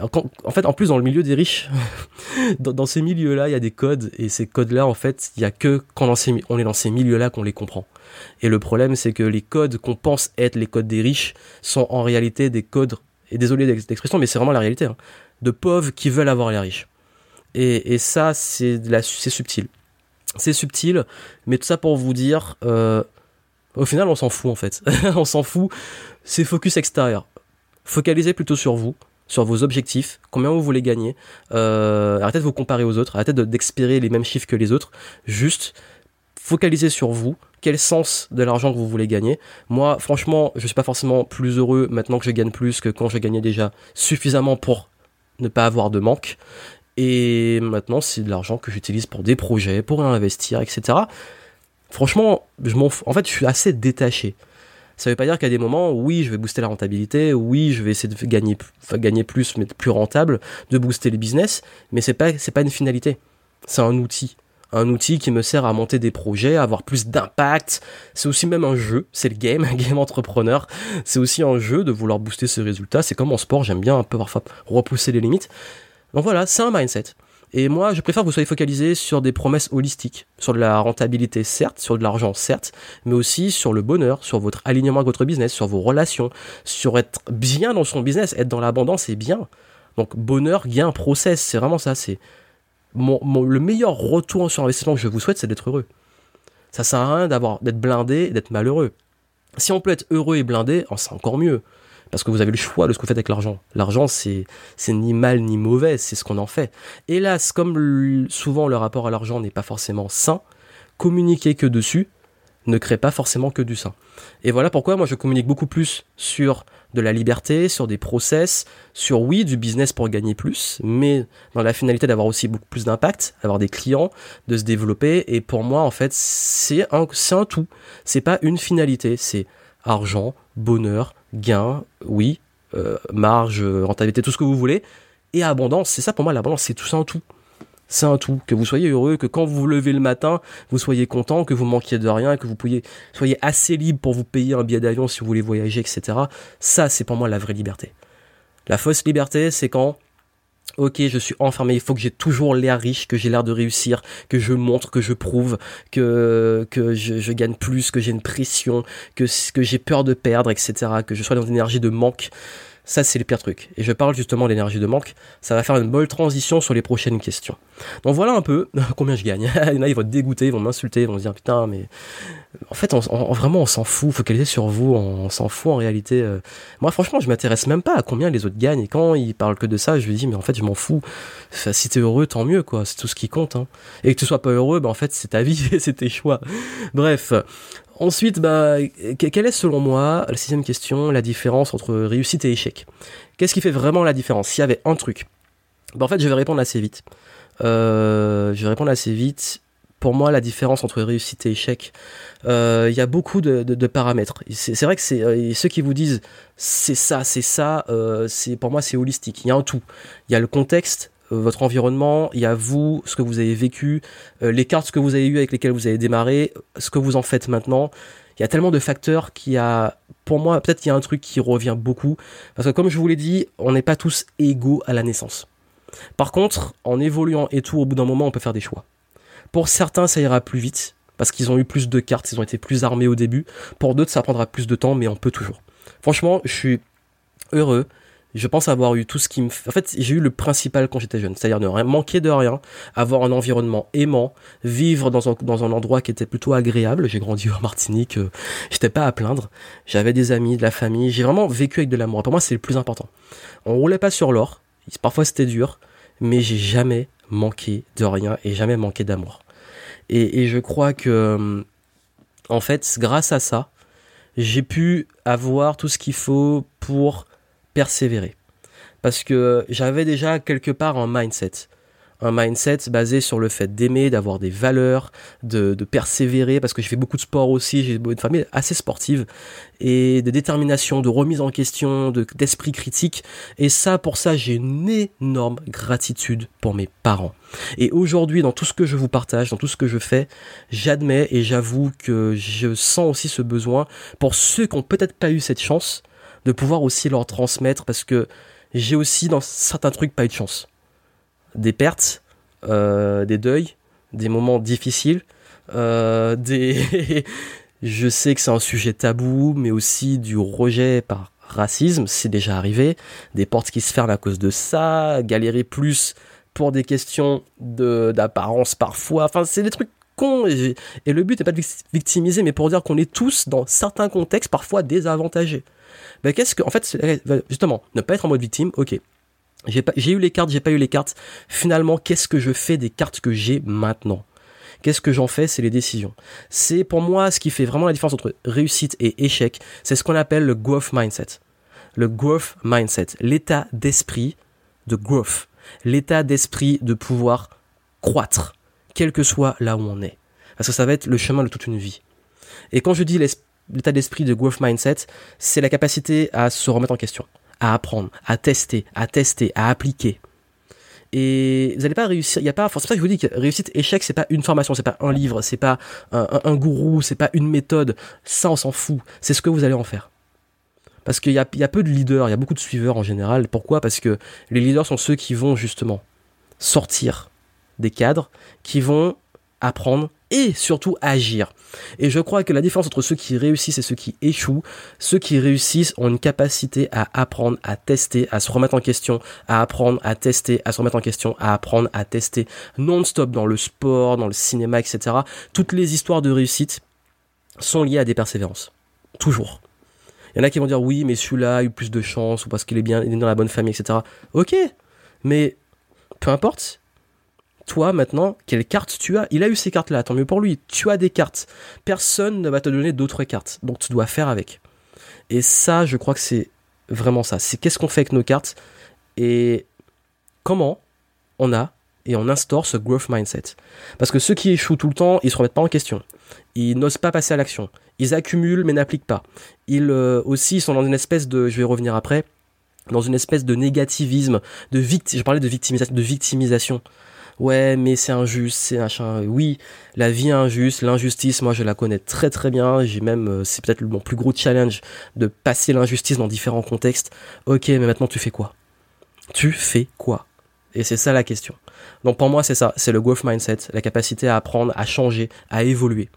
en fait, en plus, dans le milieu des riches, dans, ces milieux-là, il y a des codes, et ces codes-là, en fait, il y a que quand on est dans ces milieux-là qu'on les comprend. Et le problème, c'est que les codes qu'on pense être les codes des riches sont en réalité des codes, et désolé d'expression, mais c'est vraiment la réalité, hein, de pauvres qui veulent avoir les riches. Et, ça, c'est subtil. C'est subtil, mais tout ça pour vous dire, euh, au final, on s'en fout, en fait. on s'en fout. C'est focus extérieur. Focalisez plutôt sur vous sur vos objectifs, combien vous voulez gagner. Euh, arrêtez de vous comparer aux autres, arrêtez d'expérer les mêmes chiffres que les autres. Juste focalisez sur vous, quel sens de l'argent que vous voulez gagner. Moi, franchement, je suis pas forcément plus heureux maintenant que je gagne plus que quand je gagnais déjà suffisamment pour ne pas avoir de manque. Et maintenant, c'est de l'argent que j'utilise pour des projets, pour investir, etc. Franchement, je m'en En fait, je suis assez détaché. Ça veut pas dire qu'à des moments, oui, je vais booster la rentabilité, oui, je vais essayer de gagner, gagner plus, mais plus rentable, de booster les business, mais c'est pas, pas une finalité. C'est un outil. Un outil qui me sert à monter des projets, à avoir plus d'impact. C'est aussi même un jeu. C'est le game, un game entrepreneur. C'est aussi un jeu de vouloir booster ses résultats. C'est comme en sport, j'aime bien un peu parfois repousser les limites. Donc voilà, c'est un mindset. Et moi, je préfère que vous soyez focalisé sur des promesses holistiques, sur de la rentabilité, certes, sur de l'argent, certes, mais aussi sur le bonheur, sur votre alignement avec votre business, sur vos relations, sur être bien dans son business, être dans l'abondance, c'est bien. Donc, bonheur, gain, process, c'est vraiment ça. C'est le meilleur retour sur investissement que je vous souhaite, c'est d'être heureux. Ça sert à rien d'être blindé, d'être malheureux. Si on peut être heureux et blindé, oh, c'est encore mieux parce que vous avez le choix de ce que vous faites avec l'argent. L'argent, c'est, c'est ni mal ni mauvais, c'est ce qu'on en fait. Hélas, comme souvent le rapport à l'argent n'est pas forcément sain, communiquer que dessus ne crée pas forcément que du sain. Et voilà pourquoi moi je communique beaucoup plus sur de la liberté, sur des process, sur oui, du business pour gagner plus, mais dans la finalité d'avoir aussi beaucoup plus d'impact, d'avoir des clients, de se développer. Et pour moi, en fait, c'est un, c'est un tout. C'est pas une finalité, c'est argent, bonheur, gain, oui, euh, marge, rentabilité, tout ce que vous voulez, et abondance. C'est ça pour moi, l'abondance, c'est tout ça en tout. C'est un tout. Que vous soyez heureux, que quand vous vous levez le matin, vous soyez content, que vous manquiez de rien, que vous soyez assez libre pour vous payer un billet d'avion si vous voulez voyager, etc. Ça, c'est pour moi la vraie liberté. La fausse liberté, c'est quand ok, je suis enfermé, il faut que j'ai toujours l'air riche, que j'ai l'air de réussir, que je montre, que je prouve, que, que je, gagne plus, que j'ai une pression, que, que j'ai peur de perdre, etc., que je sois dans une énergie de manque. Ça, c'est le pire truc. Et je parle justement d'énergie de manque. Ça va faire une bonne transition sur les prochaines questions. Donc voilà un peu combien je gagne. il y en a, ils vont être dégoûtés, ils vont m'insulter, ils vont se dire putain, mais en fait, on, vraiment, on s'en fout. Focaliser sur vous, on, s'en fout en réalité. Euh. Moi, franchement, je m'intéresse même pas à combien les autres gagnent. Et quand ils parlent que de ça, je lui dis mais en fait, je m'en fous. Enfin, si t'es heureux, tant mieux, quoi. C'est tout ce qui compte. Hein. Et que tu sois pas heureux, ben en fait, c'est ta vie, c'est tes choix. Bref, Ensuite, bah, quelle est selon moi, la sixième question, la différence entre réussite et échec? Qu'est-ce qui fait vraiment la différence? S'il y avait un truc, bah, en fait, je vais répondre assez vite. Euh, je vais répondre assez vite. Pour moi, la différence entre réussite et échec, euh, il y a beaucoup de, paramètres. C'est vrai que c'est euh, ceux qui vous disent c'est ça, c'est ça, c'est pour moi c'est holistique. Il y a un tout. Il y a le contexte, votre environnement, il y a vous, ce que vous avez vécu, euh, les cartes que vous avez eues avec lesquelles vous avez démarré, ce que vous en faites maintenant. Il y a tellement de facteurs qui a, pour moi, peut-être qu'il y a un truc qui revient beaucoup. Parce que comme je vous l'ai dit, on n'est pas tous égaux à la naissance. Par contre, en évoluant et tout, au bout d'un moment, on peut faire des choix. Pour certains, ça ira plus vite, parce qu'ils ont eu plus de cartes, ils ont été plus armés au début. Pour d'autres, ça prendra plus de temps, mais on peut toujours. Franchement, je suis heureux je pense avoir eu tout ce qui me... En fait, j'ai eu le principal quand j'étais jeune, c'est-à-dire ne rien, manquer de rien, avoir un environnement aimant, vivre dans un, dans un endroit qui était plutôt agréable. J'ai grandi en Martinique, euh, j'étais pas à plaindre. J'avais des amis, de la famille, j'ai vraiment vécu avec de l'amour. Pour moi, c'est le plus important. On roulait pas sur l'or, parfois c'était dur, mais j'ai jamais manqué de rien et jamais manqué d'amour. Et, et je crois que, en fait, grâce à ça, j'ai pu avoir tout ce qu'il faut pour persévérer. Parce que j'avais déjà quelque part un mindset. un mindset basé sur le fait d'aimer, d'avoir des valeurs, de, de, persévérer, parce que j'ai fait beaucoup de sport aussi, j'ai une famille assez sportive, et de détermination, de remise en question, d'esprit critique. Et ça, pour ça, j'ai une énorme gratitude pour mes parents. Et aujourd'hui, dans tout ce que je vous partage, dans tout ce que je fais, j'admets et j'avoue que je sens aussi ce besoin pour ceux qui n'ont peut-être pas eu cette chance de pouvoir aussi leur transmettre, parce que j'ai aussi dans certains trucs pas eu de chance. Des pertes, euh, des deuils, des moments difficiles, euh, des... je sais que c'est un sujet tabou, mais aussi du rejet par racisme, c'est déjà arrivé, des portes qui se ferment à cause de ça, galérer plus pour des questions d'apparence parfois, enfin c'est des trucs cons et le but n'est pas de victimiser, mais pour dire qu'on est tous dans certains contextes parfois désavantagés. Ben qu'est-ce que, en fait, justement, ne pas être en mode victime, ok, j'ai eu les cartes, j'ai pas eu les cartes. Finalement, qu'est-ce que je fais des cartes que j'ai maintenant? Qu'est-ce que j'en fais? C'est les décisions. C'est pour moi ce qui fait vraiment la différence entre réussite et échec. C'est ce qu'on appelle le growth mindset. Le growth mindset, l'état d'esprit de growth, l'état d'esprit de pouvoir croître, quel que soit là où on est. Parce que ça va être le chemin de toute une vie. Et quand je dis l'état d'esprit de growth mindset, c'est la capacité à se remettre en question à apprendre, à tester, à tester, à appliquer. Et vous n'allez pas réussir. Il y a pas. C'est pour ça que je vous dis que réussite, échec, c'est pas une formation, c'est pas un livre, c'est pas un, gourou, c'est pas une méthode. Ça, on s'en fout. C'est ce que vous allez en faire. Parce qu'il y a, y a peu de leaders, il y a beaucoup de suiveurs en général. Pourquoi? Parce que les leaders sont ceux qui vont justement sortir des cadres, qui vont apprendre et surtout agir. Et je crois que la différence entre ceux qui réussissent et ceux qui échouent, ceux qui réussissent ont une capacité à apprendre, à tester, à se remettre en question, à apprendre, à tester, à se remettre en question, à apprendre, à tester non-stop dans le sport, dans le cinéma, etc. Toutes les histoires de réussite sont liées à des persévérances. Toujours. Il y en a qui vont dire oui, mais celui-là a eu plus de chance ou parce qu'il est bien il est dans la bonne famille, etc. Ok, mais peu importe, toi maintenant, quelle carte tu as? Il a eu ces cartes-là, tant mieux pour lui. Tu as des cartes. Personne ne va te donner d'autres cartes. Donc tu dois faire avec. Et ça, je crois que c'est vraiment ça. C'est qu'est-ce qu'on fait avec nos cartes et comment on a et on instaure ce growth mindset. Parce que ceux qui échouent tout le temps, ils se remettent pas en question. Ils n'osent pas passer à l'action. Ils accumulent mais n'appliquent pas. Ils euh, aussi sont dans une espèce de, je vais revenir après, dans une espèce de négativisme, de victime. Je parlais de victimisation ouais mais c'est injuste, c'est machin. Oui, la vie est injuste, l'injustice, moi je la connais très très bien. J'ai même, euh, c'est peut-être mon plus gros challenge de passer l'injustice dans différents contextes. Ok, mais maintenant tu fais quoi? Tu fais quoi? Et c'est ça la question. Donc pour moi c'est ça, c'est le growth mindset, la capacité à apprendre, à changer, à évoluer.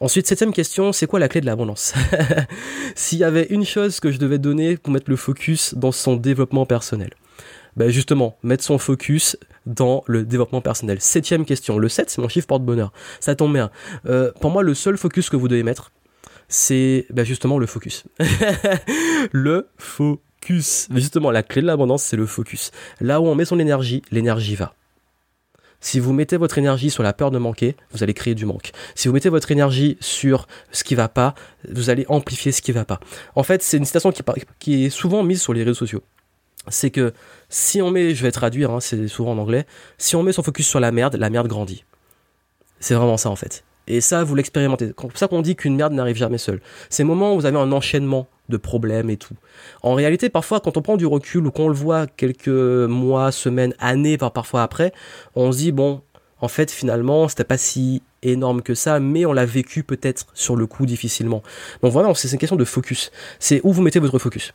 Ensuite, septième question, c'est quoi la clé de l'abondance? S'il y avait une chose que je devais donner pour mettre le focus dans son développement personnel, ben justement, mettre son focus dans le développement personnel. Septième question. Le 7, c'est mon chiffre porte-bonheur. Ça tombe bien. Euh, pour moi, le seul focus que vous devez mettre, c'est ben justement le focus. le focus. Justement, la clé de l'abondance, c'est le focus. Là où on met son énergie, l'énergie va. Si vous mettez votre énergie sur la peur de manquer, vous allez créer du manque. Si vous mettez votre énergie sur ce qui va pas, vous allez amplifier ce qui va pas. En fait, c'est une citation qui est souvent mise sur les réseaux sociaux c'est que si on met, je vais traduire, hein, c'est souvent en anglais, si on met son focus sur la merde, la merde grandit. C'est vraiment ça en fait. Et ça, vous l'expérimentez. C'est pour ça qu'on dit qu'une merde n'arrive jamais seule. Ces moments où vous avez un enchaînement de problèmes et tout. En réalité, parfois, quand on prend du recul ou qu'on le voit quelques mois, semaines, années, parfois après, on se dit, bon, en fait, finalement, c'était pas si énorme que ça, mais on l'a vécu peut-être sur le coup difficilement. Donc voilà, c'est une question de focus. C'est où vous mettez votre focus.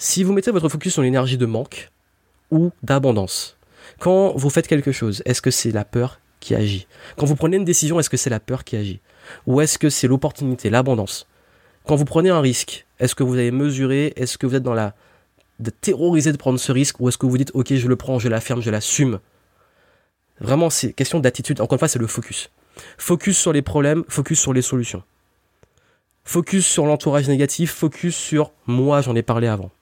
Si vous mettez votre focus sur l'énergie de manque ou d'abondance, quand vous faites quelque chose, est-ce que c'est la peur qui agit? Quand vous prenez une décision, est-ce que c'est la peur qui agit? Ou est-ce que c'est l'opportunité, l'abondance? Quand vous prenez un risque, est-ce que vous avez mesuré Est-ce que vous êtes dans la de terroriser de prendre ce risque ou est-ce que vous dites ok je le prends, je l'affirme, je l'assume? Vraiment c'est question d'attitude. Encore une fois c'est le focus. Focus sur les problèmes, focus sur les solutions. Focus sur l'entourage négatif, focus sur moi j'en ai parlé avant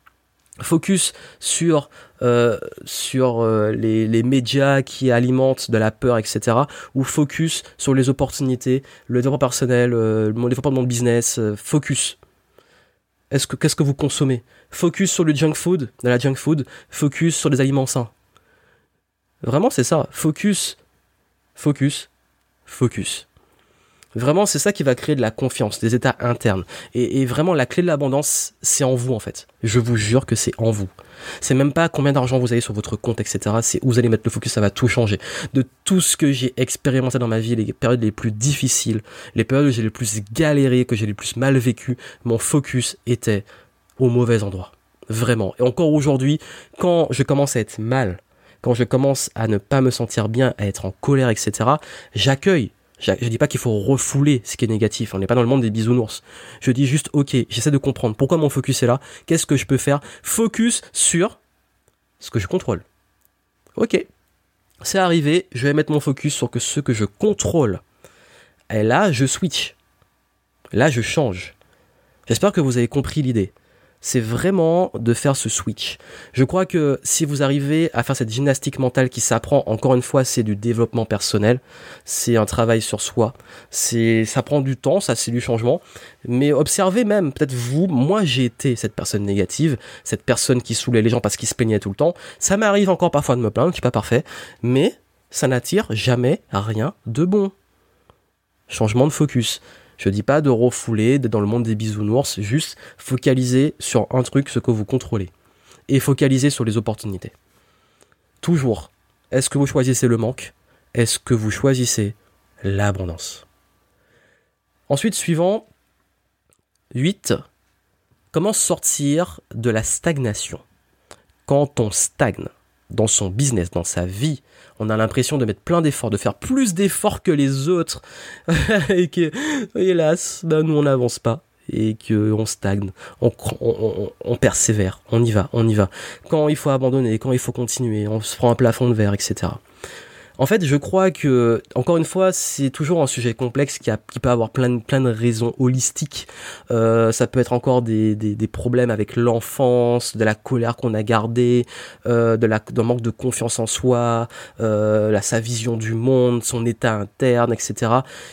focus sur euh, sur euh, les, les, médias qui alimentent de la peur etc ou focus sur les opportunités le développement personnel euh, le développement de business euh, focus est-ce que qu'est-ce que vous consommez? Focus sur le junk food de la junk food focus sur les aliments sains Vraiment, c'est ça. Focus, focus, focus. Vraiment, c'est ça qui va créer de la confiance, des états internes. Et, vraiment, la clé de l'abondance, c'est en vous, en fait. Je vous jure que c'est en vous. C'est même pas combien d'argent vous avez sur votre compte, etc. C'est où vous allez mettre le focus, ça va tout changer. De tout ce que j'ai expérimenté dans ma vie, les périodes les plus difficiles, les périodes où j'ai le plus galéré, que j'ai le plus mal vécu, mon focus était au mauvais endroit. Vraiment. Et encore aujourd'hui, quand je commence à être mal, quand je commence à ne pas me sentir bien, à être en colère, etc., j'accueille je, ne dis pas qu'il faut refouler ce qui est négatif. On n'est pas dans le monde des bisounours. Je dis juste, ok, j'essaie de comprendre pourquoi mon focus est là? Qu'est-ce que je peux faire? Focus sur ce que je contrôle. Ok, c'est arrivé. Je vais mettre mon focus sur ce que je contrôle. Et là, je switch. Là, je change. J'espère que vous avez compris l'idée c'est vraiment de faire ce switch. Je crois que si vous arrivez à faire cette gymnastique mentale qui s'apprend, encore une fois, c'est du développement personnel, c'est un travail sur soi, c'est, ça prend du temps, ça c'est du changement, mais observez même, peut-être vous, moi j'ai été cette personne négative, cette personne qui saoulait les gens parce qu'ils se plaignaient tout le temps, ça m'arrive encore parfois de me plaindre, je suis pas parfait, mais ça n'attire jamais rien de bon. Changement de focus. Je dis pas de refouler, d'être dans le monde des bisounours, juste focaliser sur un truc, ce que vous contrôlez. Et focaliser sur les opportunités. Toujours. Est-ce que vous choisissez le manque? Est-ce que vous choisissez l'abondance? Ensuite, suivant, 8. Comment sortir de la stagnation? Quand on stagne dans son business, dans sa vie, on a l'impression de mettre plein d'efforts, de faire plus d'efforts que les autres, et que, hélas, ben, nous on n'avance pas et que on stagne, on, on, persévère, on y va, on y va. Quand il faut abandonner, quand il faut continuer, on se prend un plafond de verre, etc. En fait, je crois que, encore une fois, c'est toujours un sujet complexe qui, peut avoir plein de, raisons holistiques. Euh, ça peut être encore des, des, des problèmes avec l'enfance, de la colère qu'on a gardée, euh, d'un manque de confiance en soi, euh, la, sa vision du monde, son état interne, etc.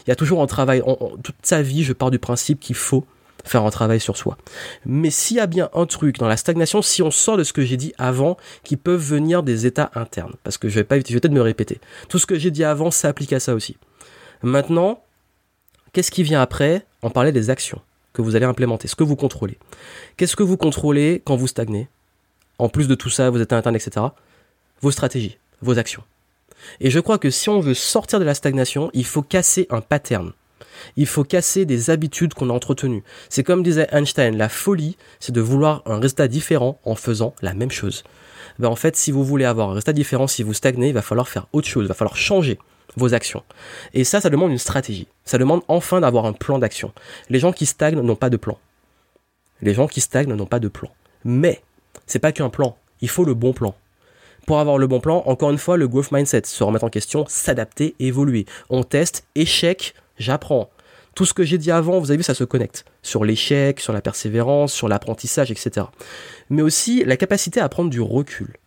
Il y a toujours un travail. toute sa vie, je pars du principe qu'il faut faire un travail sur soi. Mais s'il y a bien un truc dans la stagnation, si on sort de ce que j'ai dit avant, qui peuvent venir des états internes, parce que je vais pas, je vais peut-être me répéter. Tout ce que j'ai dit avant s'applique à ça aussi. Maintenant, qu'est-ce qui vient après? On parlait des actions que vous allez implémenter, ce que vous contrôlez. Qu'est-ce que vous contrôlez quand vous stagnez? En plus de tout ça, vos états internes, etc. Vos stratégies, vos actions. Et je crois que si on veut sortir de la stagnation, il faut casser un pattern. Il faut casser des habitudes qu'on a entretenues. C'est comme disait Einstein, la folie, c'est de vouloir un résultat différent en faisant la même chose. Ben en fait, si vous voulez avoir un résultat différent, si vous stagnez, il va falloir faire autre chose, il va falloir changer vos actions. Et ça, ça demande une stratégie. Ça demande enfin d'avoir un plan d'action. Les gens qui stagnent n'ont pas de plan. Les gens qui stagnent n'ont pas de plan. Mais, c'est pas qu'un plan. Il faut le bon plan. Pour avoir le bon plan, encore une fois, le growth mindset, se remettre en question, s'adapter, évoluer. On teste, échec, j'apprends. Tout ce que j'ai dit avant, vous avez vu, ça se connecte. Sur l'échec, sur la persévérance, sur l'apprentissage, etc. Mais aussi la capacité à prendre du recul.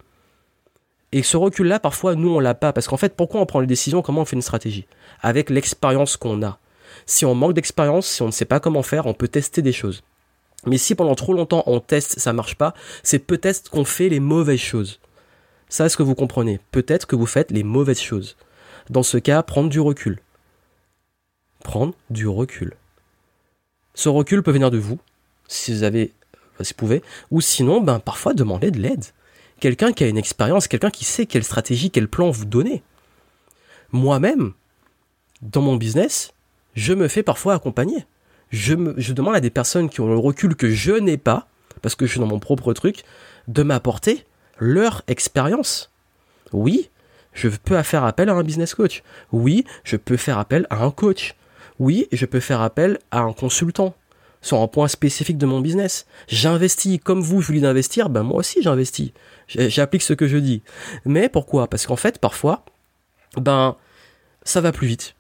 Et ce recul-là, parfois, nous, on l'a pas. Parce qu'en fait, pourquoi on prend les décisions Comment on fait une stratégie? Avec l'expérience qu'on a. Si on manque d'expérience, si on ne sait pas comment faire, on peut tester des choses. Mais si pendant trop longtemps on teste, ça marche pas, c'est peut-être qu'on fait les mauvaises choses. Ça, est-ce que vous comprenez? Peut-être que vous faites les mauvaises choses. Dans ce cas, prendre du recul prendre du recul. Ce recul peut venir de vous, si vous avez, si vous pouvez, ou sinon, ben, parfois demander de l'aide. Quelqu'un qui a une expérience, quelqu'un qui sait quelle stratégie, quel plan vous donner. Moi-même, dans mon business, je me fais parfois accompagner. Je, je demande à des personnes qui ont le recul que je n'ai pas, parce que je suis dans mon propre truc, de m'apporter leur expérience. Oui, je peux faire appel à un business coach. Oui, je peux faire appel à un coach oui, je peux faire appel à un consultant sur un point spécifique de mon business. J'investis comme vous, je vous d'investir, ben moi aussi j'investis. J'applique ce que je dis. Mais pourquoi? Parce qu'en fait, parfois, ben ça va plus vite.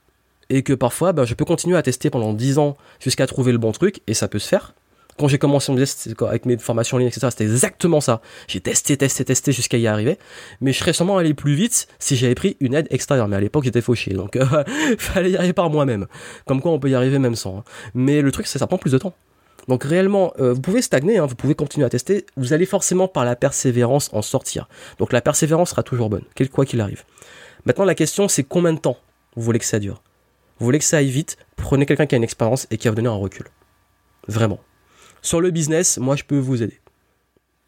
Et que parfois, ben, je peux continuer à tester pendant 10 ans jusqu'à trouver le bon truc, et ça peut se faire quand j'ai commencé mon business avec mes formations en ligne, etc., c'était exactement ça. J'ai testé, testé, testé jusqu'à y arriver. Mais je serais sûrement allé plus vite si j'avais pris une aide extérieure. Mais à l'époque, j'étais fauché. Donc, euh, fallait y arriver par moi-même. Comme quoi, on peut y arriver même sans. Hein. Mais le truc, c'est ça prend plus de temps. Donc réellement, euh, vous pouvez stagner, hein, vous pouvez continuer à tester, vous allez forcément par la persévérance en sortir. Donc la persévérance sera toujours bonne, quel quoi qu'il arrive. Maintenant la question c'est combien de temps vous voulez que ça dure? Vous voulez que ça aille vite? Prenez quelqu'un qui a une expérience et qui va vous donner un recul. Vraiment. Sur le business, moi je peux vous aider.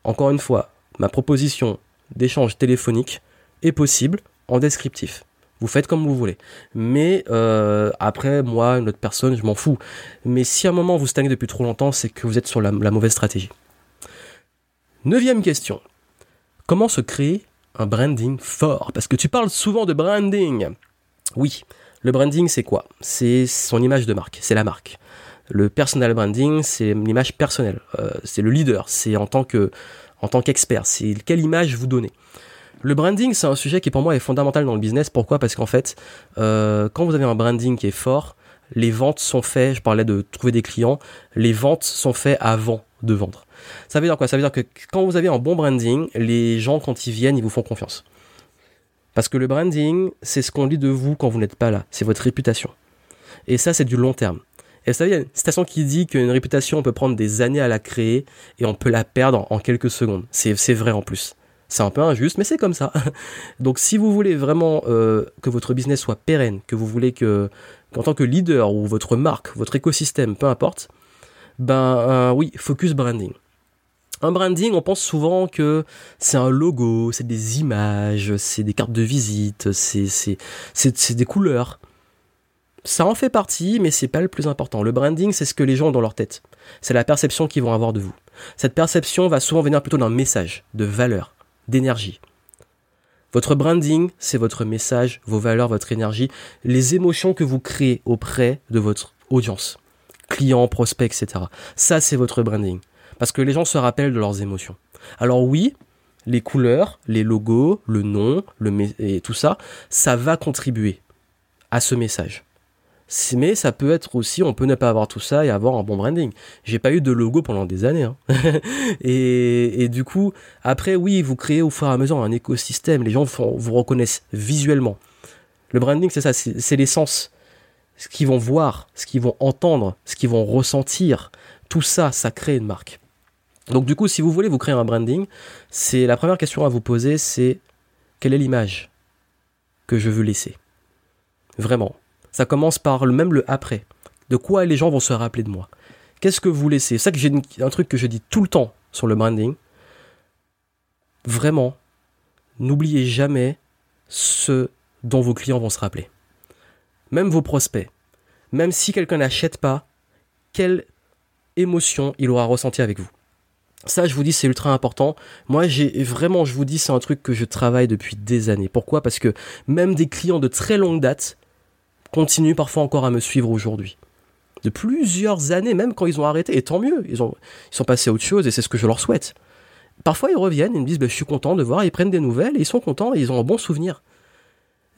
Encore une fois, ma proposition d'échange téléphonique est possible en descriptif. Vous faites comme vous voulez. Mais euh, après, moi, une autre personne, je m'en fous. Mais si à un moment vous stagnez depuis trop longtemps, c'est que vous êtes sur la, mauvaise stratégie. Neuvième question. Comment se créer un branding fort? Parce que tu parles souvent de branding. Oui, le branding, c'est quoi? C'est son image de marque, c'est la marque. Le personal branding, c'est l'image personnelle, euh, c'est le leader, c'est en tant que en tant qu'expert, c'est quelle image vous donnez. Le branding, c'est un sujet qui pour moi est fondamental dans le business. Pourquoi? Parce qu'en fait, euh, quand vous avez un branding qui est fort, les ventes sont faites, je parlais de trouver des clients, les ventes sont faites avant de vendre. Ça veut dire quoi? Ça veut dire que quand vous avez un bon branding, les gens quand ils viennent, ils vous font confiance. Parce que le branding, c'est ce qu'on dit de vous quand vous n'êtes pas là, c'est votre réputation. Et ça, c'est du long terme. Et vous savez, il y a une citation qui dit qu'une réputation, on peut prendre des années à la créer et on peut la perdre en quelques secondes. C'est vrai en plus. C'est un peu injuste, mais c'est comme ça. Donc si vous voulez vraiment euh, que votre business soit pérenne, que vous voulez que, qu'en tant que leader ou votre marque, votre écosystème, peu importe, ben euh, oui, focus branding. Un branding, on pense souvent que c'est un logo, c'est des images, c'est des cartes de visite, c'est, des couleurs. Ça en fait partie, mais c'est pas le plus important. Le branding, c'est ce que les gens ont dans leur tête. C'est la perception qu'ils vont avoir de vous. Cette perception va souvent venir plutôt d'un message, de valeur d'énergie. Votre branding, c'est votre message, vos valeurs, votre énergie, les émotions que vous créez auprès de votre audience, clients, prospects, etc. Ça, c'est votre branding. Parce que les gens se rappellent de leurs émotions. Alors oui, les couleurs, les logos, le nom, et tout ça, ça va contribuer à ce message mais ça peut être aussi, on peut ne pas avoir tout ça et avoir un bon branding. J'ai pas eu de logo pendant des années. Hein. et, du coup, après, oui, vous créez au fur et à mesure un écosystème. Les gens vous reconnaissent visuellement. Le branding, c'est ça, c'est l'essence. Ce qu'ils vont voir, ce qu'ils vont entendre, ce qu'ils vont ressentir. Tout ça, ça crée une marque. Donc du coup, si vous voulez vous créer un branding, c'est la première question à vous poser, c'est quelle est l'image que je veux laisser? Vraiment. Ça commence par le même le après. De quoi les gens vont se rappeler de moi Qu'est-ce que vous laissez? C'est ça que j'ai un truc que je dis tout le temps sur le branding. Vraiment, n'oubliez jamais ce dont vos clients vont se rappeler. Même vos prospects. Même si quelqu'un n'achète pas, quelle émotion il aura ressenti avec vous. Ça, je vous dis, c'est ultra important. Moi, j'ai vraiment, je vous dis, c'est un truc que je travaille depuis des années. Pourquoi? Parce que même des clients de très longue date, continuent parfois encore à me suivre aujourd'hui. De plusieurs années, même quand ils ont arrêté, et tant mieux, ils, ont, ils sont passés à autre chose et c'est ce que je leur souhaite. Parfois ils reviennent, ils me disent bah, je suis content de voir, ils prennent des nouvelles et ils sont contents ils ont un bon souvenir.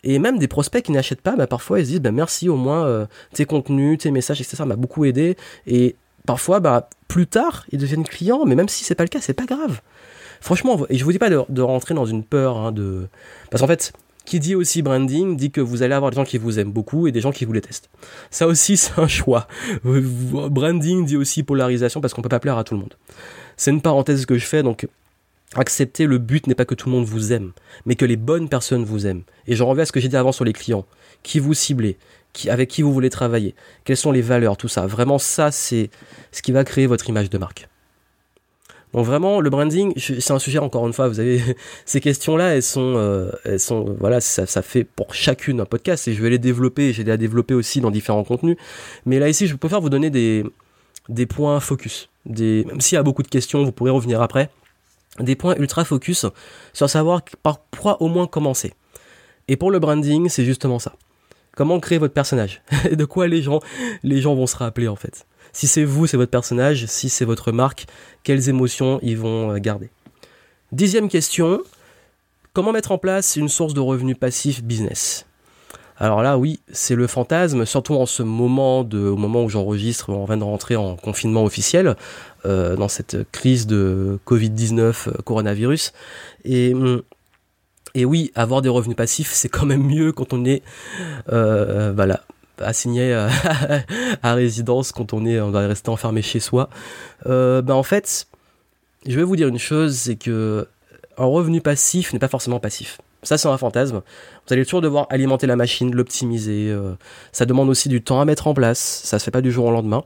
Et même des prospects qui n'achètent pas, bah, parfois ils se disent bah, merci au moins euh, tes contenus, tes messages, etc. m'a beaucoup aidé. Et parfois, bah, plus tard, ils deviennent clients, mais même si c'est pas le cas, c'est pas grave. Franchement, et je vous dis pas de, rentrer dans une peur, hein, de... parce qu'en fait, qui dit aussi branding dit que vous allez avoir des gens qui vous aiment beaucoup et des gens qui vous détestent. Ça aussi, c'est un choix. branding dit aussi polarisation parce qu'on peut pas plaire à tout le monde. C'est une parenthèse que je fais, donc accepter le but n'est pas que tout le monde vous aime, mais que les bonnes personnes vous aiment. Et je reviens à ce que j'ai dit avant sur les clients. Qui vous ciblez, avec qui vous voulez travailler, quelles sont les valeurs, tout ça. Vraiment, ça, c'est ce qui va créer votre image de marque. Donc vraiment, le branding, c'est un sujet encore une fois. Vous avez ces questions-là, elles sont, euh, elles sont, voilà, ça, ça, fait pour chacune un podcast et je vais les développer. J'ai les développer aussi dans différents contenus. Mais là ici, je préfère vous donner des des points focus. Des, même s'il y a beaucoup de questions, vous pourrez revenir après. Des points ultra focus sur savoir par quoi au moins commencer. Et pour le branding, c'est justement ça. Comment créer votre personnage? De quoi les gens, les gens vont se rappeler en fait? Si c'est vous, c'est votre personnage, si c'est votre marque, quelles émotions ils vont euh, garder? Dixième question, comment mettre en place une source de revenus passifs business? Alors là, oui, c'est le fantasme, surtout en ce moment au moment où j'enregistre, on vient de rentrer en confinement officiel, euh, dans cette crise de Covid-19, euh, coronavirus. Et, hum, et oui, avoir des revenus passifs, c'est quand même mieux quand on est, voilà, assigné à, résidence quand on est on va rester enfermé chez soi. Euh, ben en fait, je vais vous dire une chose, c'est que un revenu passif n'est pas forcément passif. Ça, c'est un fantasme. Vous allez toujours devoir alimenter la machine, l'optimiser. Euh, ça demande aussi du temps à mettre en place. Ça se fait pas du jour au lendemain.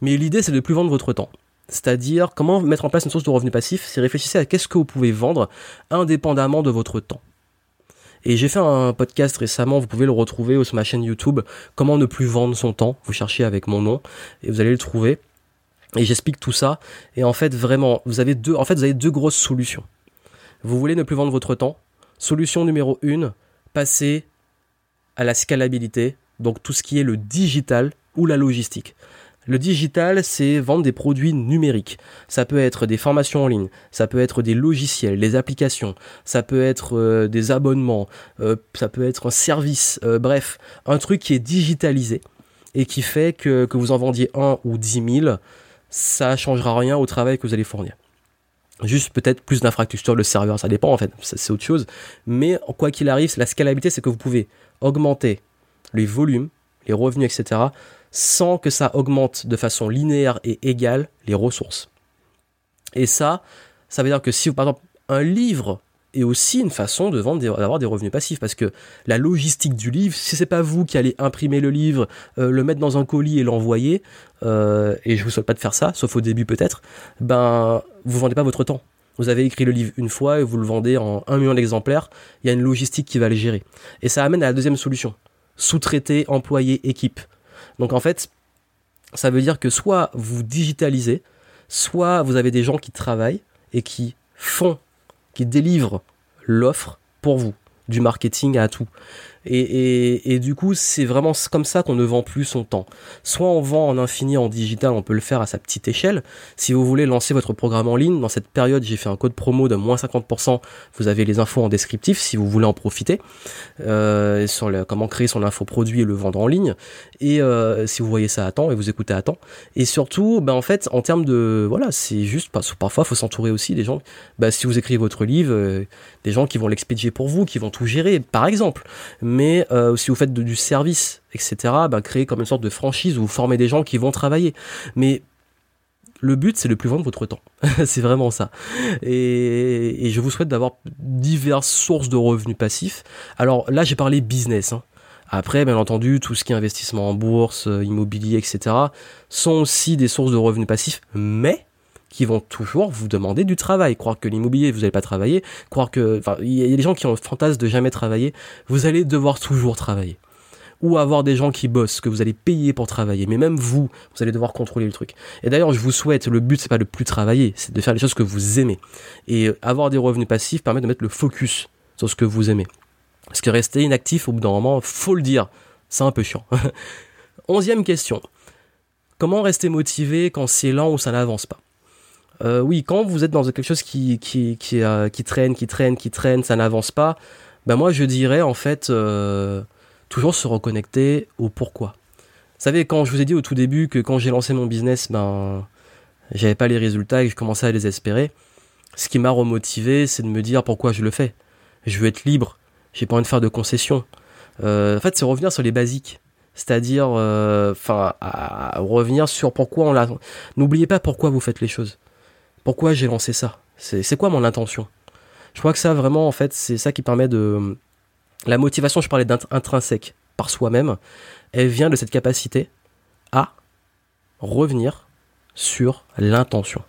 Mais l'idée, c'est de plus vendre votre temps. C'est-à-dire, comment mettre en place une source de revenu passif C'est réfléchissez à qu'est-ce que vous pouvez vendre indépendamment de votre temps. Et j'ai fait un podcast récemment, vous pouvez le retrouver sur ma chaîne YouTube, comment ne plus vendre son temps. Vous cherchez avec mon nom et vous allez le trouver. Et j'explique tout ça. Et en fait, vraiment, vous avez deux, en fait, vous avez deux grosses solutions. Vous voulez ne plus vendre votre temps. Solution numéro une, passer à la scalabilité. Donc tout ce qui est le digital ou la logistique. Le digital, c'est vendre des produits numériques. Ça peut être des formations en ligne, ça peut être des logiciels, des applications, ça peut être euh, des abonnements, euh, ça peut être un service, euh, bref, un truc qui est digitalisé et qui fait que, que vous en vendiez un ou dix mille, ça changera rien au travail que vous allez fournir. Juste peut-être plus d'infrastructures, le serveur, ça dépend en fait, c'est autre chose. Mais quoi qu'il arrive, la scalabilité, c'est que vous pouvez augmenter les volumes, les revenus, etc sans que ça augmente de façon linéaire et égale les ressources. Et ça, ça veut dire que si, par exemple, un livre est aussi une façon de vendre, d'avoir des revenus passifs, parce que la logistique du livre, si c'est pas vous qui allez imprimer le livre, euh, le mettre dans un colis et l'envoyer, euh, et je vous souhaite pas de faire ça, sauf au début peut-être, ben vous vendez pas votre temps. Vous avez écrit le livre une fois et vous le vendez en un million d'exemplaires, il y a une logistique qui va le gérer. Et ça amène à la deuxième solution. Sous-traiter, employé, équipe. Donc en fait, ça veut dire que soit vous digitalisez, soit vous avez des gens qui travaillent et qui font, qui délivrent l'offre pour vous, du marketing à tout. Et, du coup, c'est vraiment comme ça qu'on ne vend plus son temps. Soit on vend en infini en digital, on peut le faire à sa petite échelle. Si vous voulez lancer votre programme en ligne, dans cette période, j'ai fait un code promo de moins 50%. Vous avez les infos en descriptif si vous voulez en profiter. Euh, sur le, comment créer son infoproduit et le vendre en ligne. Et euh, si vous voyez ça à temps et vous écoutez à temps. Et surtout, ben en fait, en termes de... Voilà, c'est juste... Parfois, il faut s'entourer aussi des gens... Ben, si vous écrivez votre livre, euh, des gens qui vont l'expédier pour vous, qui vont tout gérer, par exemple euh, si vous faites du service, etc., bah, créer comme une sorte de franchise où vous formez des gens qui vont travailler. Mais le but, c'est de plus vendre votre temps. c'est vraiment ça. Et, je vous souhaite d'avoir diverses sources de revenus passifs. Alors là, j'ai parlé business. Hein. Après, bien entendu, tout ce qui est investissement en bourse, euh, immobilier, etc., sont aussi des sources de revenus passifs, mais qui vont toujours vous demander du travail. Croire que l'immobilier, vous n'allez pas travailler, croire que... Enfin, il y a des gens qui ont le fantasme de jamais travailler. Vous allez devoir toujours travailler. Ou avoir des gens qui bossent, que vous allez payer pour travailler. Mais même vous, vous allez devoir contrôler le truc. Et d'ailleurs, je vous souhaite, le but, c'est pas de plus travailler, c'est de faire les choses que vous aimez. Et avoir des revenus passifs permet de mettre le focus sur ce que vous aimez. Parce que rester inactif, au bout d'un moment, faut le dire, c'est un peu chiant. Onzième question. Comment rester motivé quand c'est lent ou ça n'avance pas? Euh, oui, quand vous êtes dans quelque chose euh, qui traîne, qui traîne, qui traîne, ça n'avance pas, ben moi je dirais en fait euh, toujours se reconnecter au pourquoi. Vous savez, quand je vous ai dit au tout début que quand j'ai lancé mon business, ben j'avais pas les résultats et que je commençais à les espérer, ce qui m'a remotivé, c'est de me dire pourquoi je le fais. Je veux être libre, j'ai pas envie de faire de concessions. en fait, c'est revenir sur les basiques c'est-à-dire enfin revenir sur pourquoi on l'a n'oubliez pas pourquoi vous faites les choses pourquoi j'ai lancé ça? C'est quoi mon intention? Je crois que ça, vraiment, en fait, c'est ça qui permet de... La motivation, je parlais d'intrinsèque par soi-même, elle vient de cette capacité à revenir sur l'intention.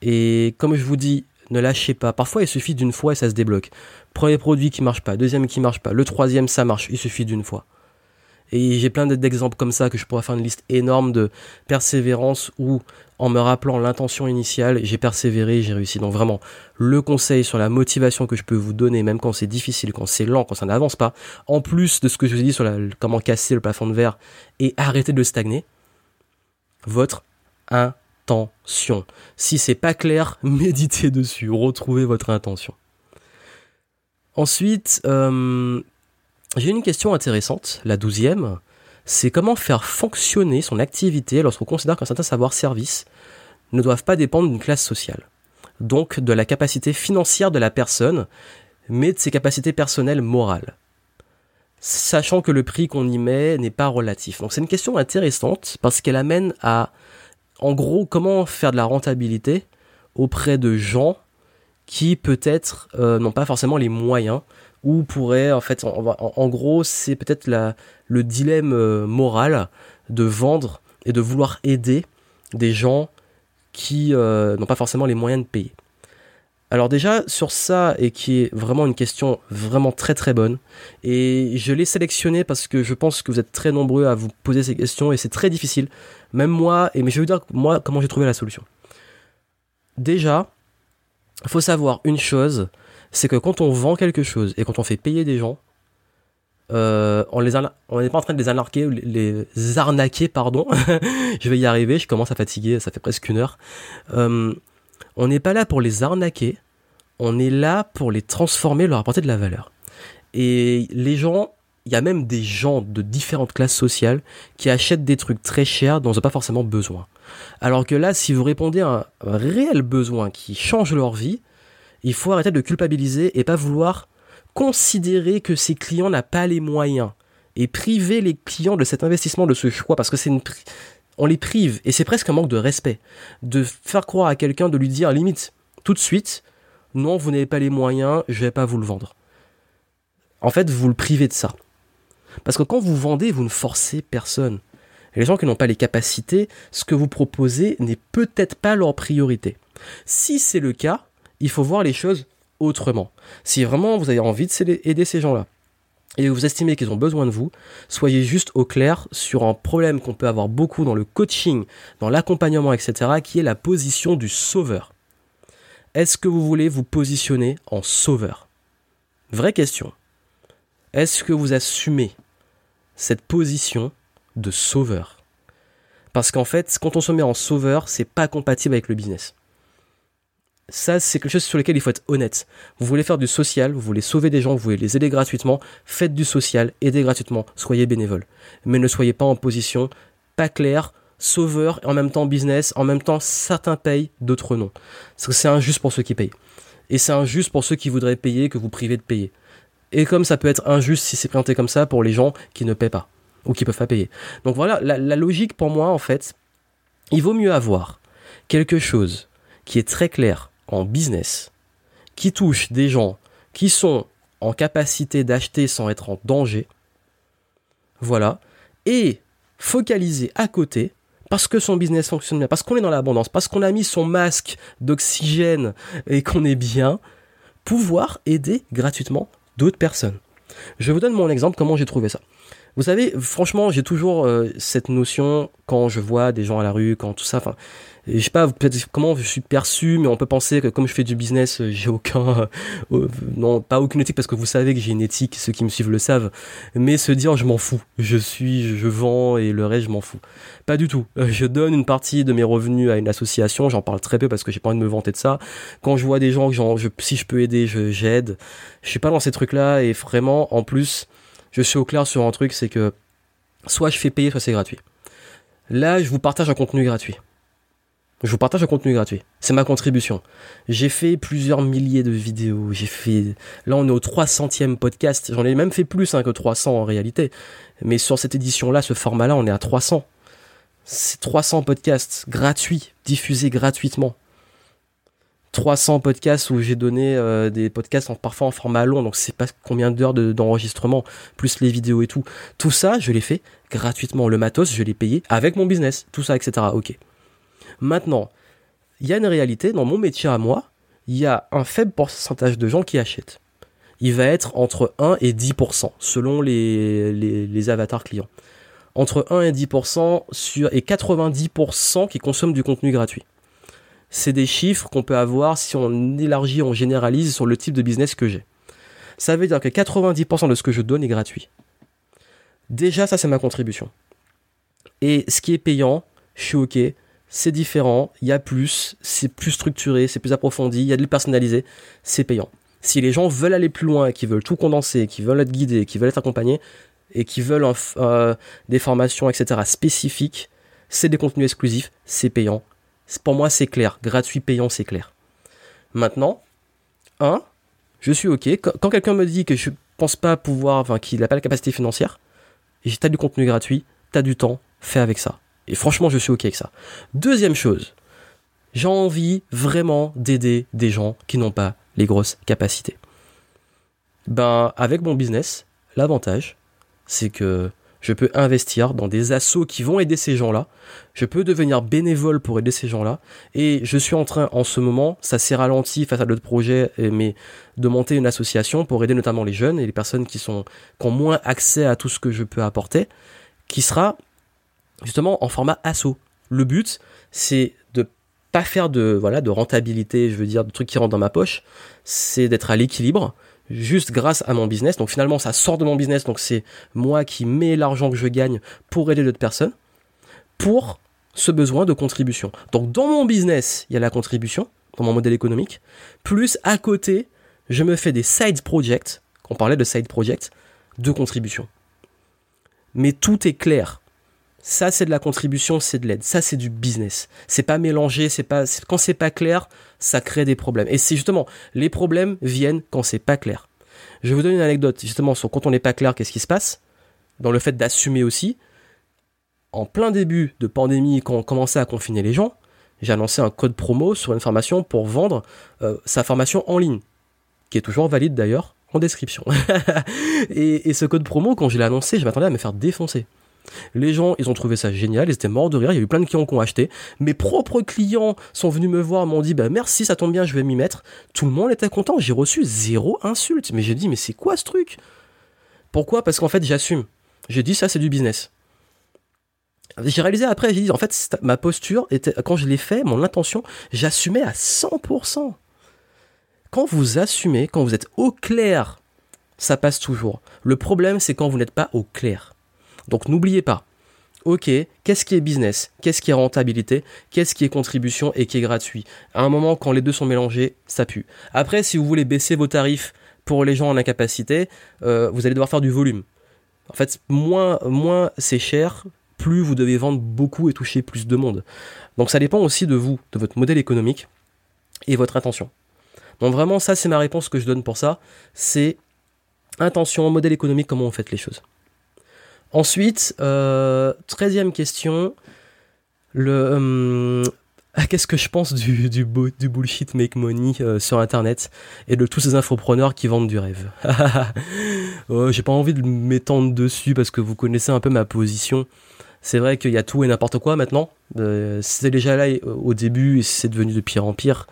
Et comme je vous dis, ne lâchez pas. Parfois, il suffit d'une fois et ça se débloque. Premier produit qui marche pas, deuxième qui marche pas, le troisième ça marche, il suffit d'une fois. Et j'ai plein d'exemples comme ça que je pourrais faire une liste énorme de persévérance où, en me rappelant l'intention initiale, j'ai persévéré, j'ai réussi. Donc vraiment, le conseil sur la motivation que je peux vous donner, même quand c'est difficile, quand c'est lent, quand ça n'avance pas, en plus de ce que je vous ai dit sur la, comment casser le plafond de verre et arrêter de stagner, votre intention. Si c'est pas clair, méditez dessus, retrouvez votre intention. Ensuite, euh, j'ai une question intéressante, la douzième, c'est comment faire fonctionner son activité lorsqu'on considère qu'un certain savoir-service ne doivent pas dépendre d'une classe sociale? Donc de la capacité financière de la personne, mais de ses capacités personnelles morales. sachant que le prix qu'on y met n'est pas relatif. Donc c'est une question intéressante parce qu'elle amène à, en gros, comment faire de la rentabilité auprès de gens qui peut-être euh, n'ont pas forcément les moyens ou pourraient, en fait, en, gros, c'est peut-être le dilemme euh, moral de vendre et de vouloir aider des gens qui euh, n'ont pas forcément les moyens de payer. Alors déjà sur ça et qui est vraiment une question vraiment très très bonne et je l'ai sélectionné parce que je pense que vous êtes très nombreux à vous poser ces questions et c'est très difficile même moi et mais je vais vous dire moi comment j'ai trouvé la solution. Déjà, faut savoir une chose, c'est que quand on vend quelque chose et quand on fait payer des gens, euh, on n'est pas en train de les arnaquer, les arnaquer pardon. je vais y arriver, je commence à fatiguer, ça fait presque une heure. Euh, on n'est pas là pour les arnaquer, on est là pour les transformer, leur apporter de la valeur. Et les gens, il y a même des gens de différentes classes sociales qui achètent des trucs très chers dont ils n'ont pas forcément besoin. Alors que là, si vous répondez à un réel besoin qui change leur vie, il faut arrêter de culpabiliser et pas vouloir considérer que ces clients n'ont pas les moyens et priver les clients de cet investissement, de ce choix, parce que c'est une, on les prive et c'est presque un manque de respect de faire croire à quelqu'un, de lui dire limite tout de suite, non, vous n'avez pas les moyens, je vais pas vous le vendre. En fait, vous le privez de ça. Parce que quand vous vendez, vous ne forcez personne. Et les gens qui n'ont pas les capacités, ce que vous proposez n'est peut-être pas leur priorité. Si c'est le cas, il faut voir les choses autrement. Si vraiment vous avez envie d'aider ces gens-là, et vous estimez qu'ils ont besoin de vous, soyez juste au clair sur un problème qu'on peut avoir beaucoup dans le coaching, dans l'accompagnement, etc., qui est la position du sauveur. Est-ce que vous voulez vous positionner en sauveur? Vraie question. Est-ce que vous assumez cette position de sauveur? Parce qu'en fait, quand on se met en sauveur, c'est pas compatible avec le business ça, c'est quelque chose sur lequel il faut être honnête. Vous voulez faire du social, vous voulez sauver des gens, vous voulez les aider gratuitement, faites du social, aidez gratuitement, soyez bénévole. Mais ne soyez pas en position pas claire, sauveur, et en même temps business, en même temps certains payent, d'autres non. Parce que c'est injuste pour ceux qui payent. Et c'est injuste pour ceux qui voudraient payer que vous privez de payer. Et comme ça peut être injuste si c'est présenté comme ça pour les gens qui ne paient pas ou qui peuvent pas payer. Donc voilà, la, la logique pour moi en fait, il vaut mieux avoir quelque chose qui est très clair, en business qui touche des gens qui sont en capacité d'acheter sans être en danger, voilà, et focaliser à côté parce que son business fonctionne bien, parce qu'on est dans l'abondance, parce qu'on a mis son masque d'oxygène et qu'on est bien, pouvoir aider gratuitement d'autres personnes. Je vous donne mon exemple, comment j'ai trouvé ça. Vous savez, franchement, j'ai toujours euh, cette notion quand je vois des gens à la rue, quand tout ça, enfin, je sais pas comment je suis perçu, mais on peut penser que comme je fais du business, euh, j'ai aucun, euh, euh, non, pas aucune éthique parce que vous savez que j'ai une éthique, ceux qui me suivent le savent, mais se dire je m'en fous, je suis, je vends et le reste je m'en fous. Pas du tout. Je donne une partie de mes revenus à une association, j'en parle très peu parce que j'ai pas envie de me vanter de ça. Quand je vois des gens que je, si je peux aider, je j'aide. Je suis pas dans ces trucs-là et vraiment, en plus, je suis au clair sur un truc, c'est que soit je fais payer, soit c'est gratuit. Là, je vous partage un contenu gratuit. Je vous partage un contenu gratuit. C'est ma contribution. J'ai fait plusieurs milliers de vidéos. J'ai fait. Là, on est au 300e podcast. J'en ai même fait plus hein, que 300 en réalité. Mais sur cette édition-là, ce format-là, on est à 300. C'est 300 podcasts gratuits, diffusés gratuitement. 300 podcasts où j'ai donné euh, des podcasts parfois en format long, donc c'est pas combien d'heures d'enregistrement, plus les vidéos et tout. Tout ça, je l'ai fait gratuitement. Le matos, je l'ai payé avec mon business, tout ça, etc. Ok. Maintenant, il y a une réalité, dans mon métier à moi, il y a un faible pourcentage de gens qui achètent. Il va être entre 1 et 10% selon les, les, avatars clients. Entre 1 et 10% sur, et 90% qui consomment du contenu gratuit. C'est des chiffres qu'on peut avoir si on élargit, on généralise sur le type de business que j'ai. Ça veut dire que 90% de ce que je donne est gratuit. Déjà, ça c'est ma contribution. Et ce qui est payant, je suis OK, c'est différent, il y a plus, c'est plus structuré, c'est plus approfondi, il y a de le personnalisé, c'est payant. Si les gens veulent aller plus loin, qui veulent tout condenser, qui veulent être guidés, qui veulent être accompagnés, et qui veulent euh, des formations, etc. spécifiques, c'est des contenus exclusifs, c'est payant. Pour moi, c'est clair. Gratuit, payant, c'est clair. Maintenant, un, je suis OK. Quand, quelqu'un me dit que je, pense pas pouvoir, enfin, qu'il n'a pas la capacité financière, t'as du contenu gratuit, t'as du temps, fais avec ça. Et franchement, je suis ok avec ça. Deuxième chose, j'ai envie vraiment d'aider des gens qui n'ont pas les grosses capacités. Ben, avec mon business, l'avantage, c'est que je peux investir dans des assos qui vont aider ces gens-là. Je peux devenir bénévole pour aider ces gens-là. Et je suis en train, en ce moment, ça s'est ralenti face à d'autres projets, mais de monter une association pour aider notamment les jeunes et les personnes qui sont, qui ont moins accès à tout ce que je peux apporter, qui sera justement en format asso. Le but, c'est de pas faire de, voilà, de rentabilité, je veux dire, de trucs qui rentrent dans ma poche. C'est d'être à l'équilibre juste grâce à mon business. Donc finalement, ça sort de mon business, donc c'est moi qui mets l'argent que je gagne pour aider d'autres personnes, pour ce besoin de contribution. Donc dans mon business, il y a la contribution, dans mon modèle économique, plus à côté, je me fais des side projects, on parlait de side projects, de contribution. Mais tout est clair. Ça, c'est de la contribution, c'est de l'aide. Ça, c'est du business. C'est pas mélangé, c'est pas, quand c'est pas clair, ça crée des problèmes. Et c'est justement, les problèmes viennent quand c'est pas clair. Je vais vous donner une anecdote, justement, sur quand on n'est pas clair, qu'est-ce qui se passe? Dans le fait d'assumer aussi. En plein début de pandémie, quand on commençait à confiner les gens, j'ai annoncé un code promo sur une formation pour vendre euh, sa formation en ligne, qui est toujours valide d'ailleurs, en description. et, et ce code promo, quand je l'ai annoncé, je m'attendais à me faire défoncer. Les gens, ils ont trouvé ça génial, ils étaient morts de rire, il y a eu plein de clients qui ont acheté. Mes propres clients sont venus me voir, m'ont dit bah merci, ça tombe bien, je vais m'y mettre. Tout le monde était content, j'ai reçu zéro insulte. Mais j'ai dit mais c'est quoi ce truc? Pourquoi? Parce qu'en fait j'assume. J'ai dit ça c'est du business. J'ai réalisé après, j'ai dit en fait ma posture était quand je l'ai fait, mon intention, j'assumais à 100%. Quand vous assumez, quand vous êtes au clair, ça passe toujours. Le problème c'est quand vous n'êtes pas au clair. Donc n'oubliez pas, ok, qu'est-ce qui est business? Qu'est-ce qui est rentabilité? Qu'est-ce qui est contribution et qui est gratuit? À un moment, quand les deux sont mélangés, ça pue. Après, si vous voulez baisser vos tarifs pour les gens en incapacité, euh, vous allez devoir faire du volume. En fait, moins, c'est cher, plus vous devez vendre beaucoup et toucher plus de monde. Donc ça dépend aussi de vous, de votre modèle économique et votre intention. Donc vraiment, ça c'est ma réponse que je donne pour ça. C'est intention, modèle économique, comment on fait les choses. Ensuite, euh, treizième question. Euh, qu'est-ce que je pense du, bullshit make money euh, sur Internet et de tous ces infopreneurs qui vendent du rêve? J'ai pas envie de m'étendre dessus parce que vous connaissez un peu ma position. C'est vrai qu'il y a tout et n'importe quoi maintenant. C'était déjà là au début et c'est devenu de pire en pire.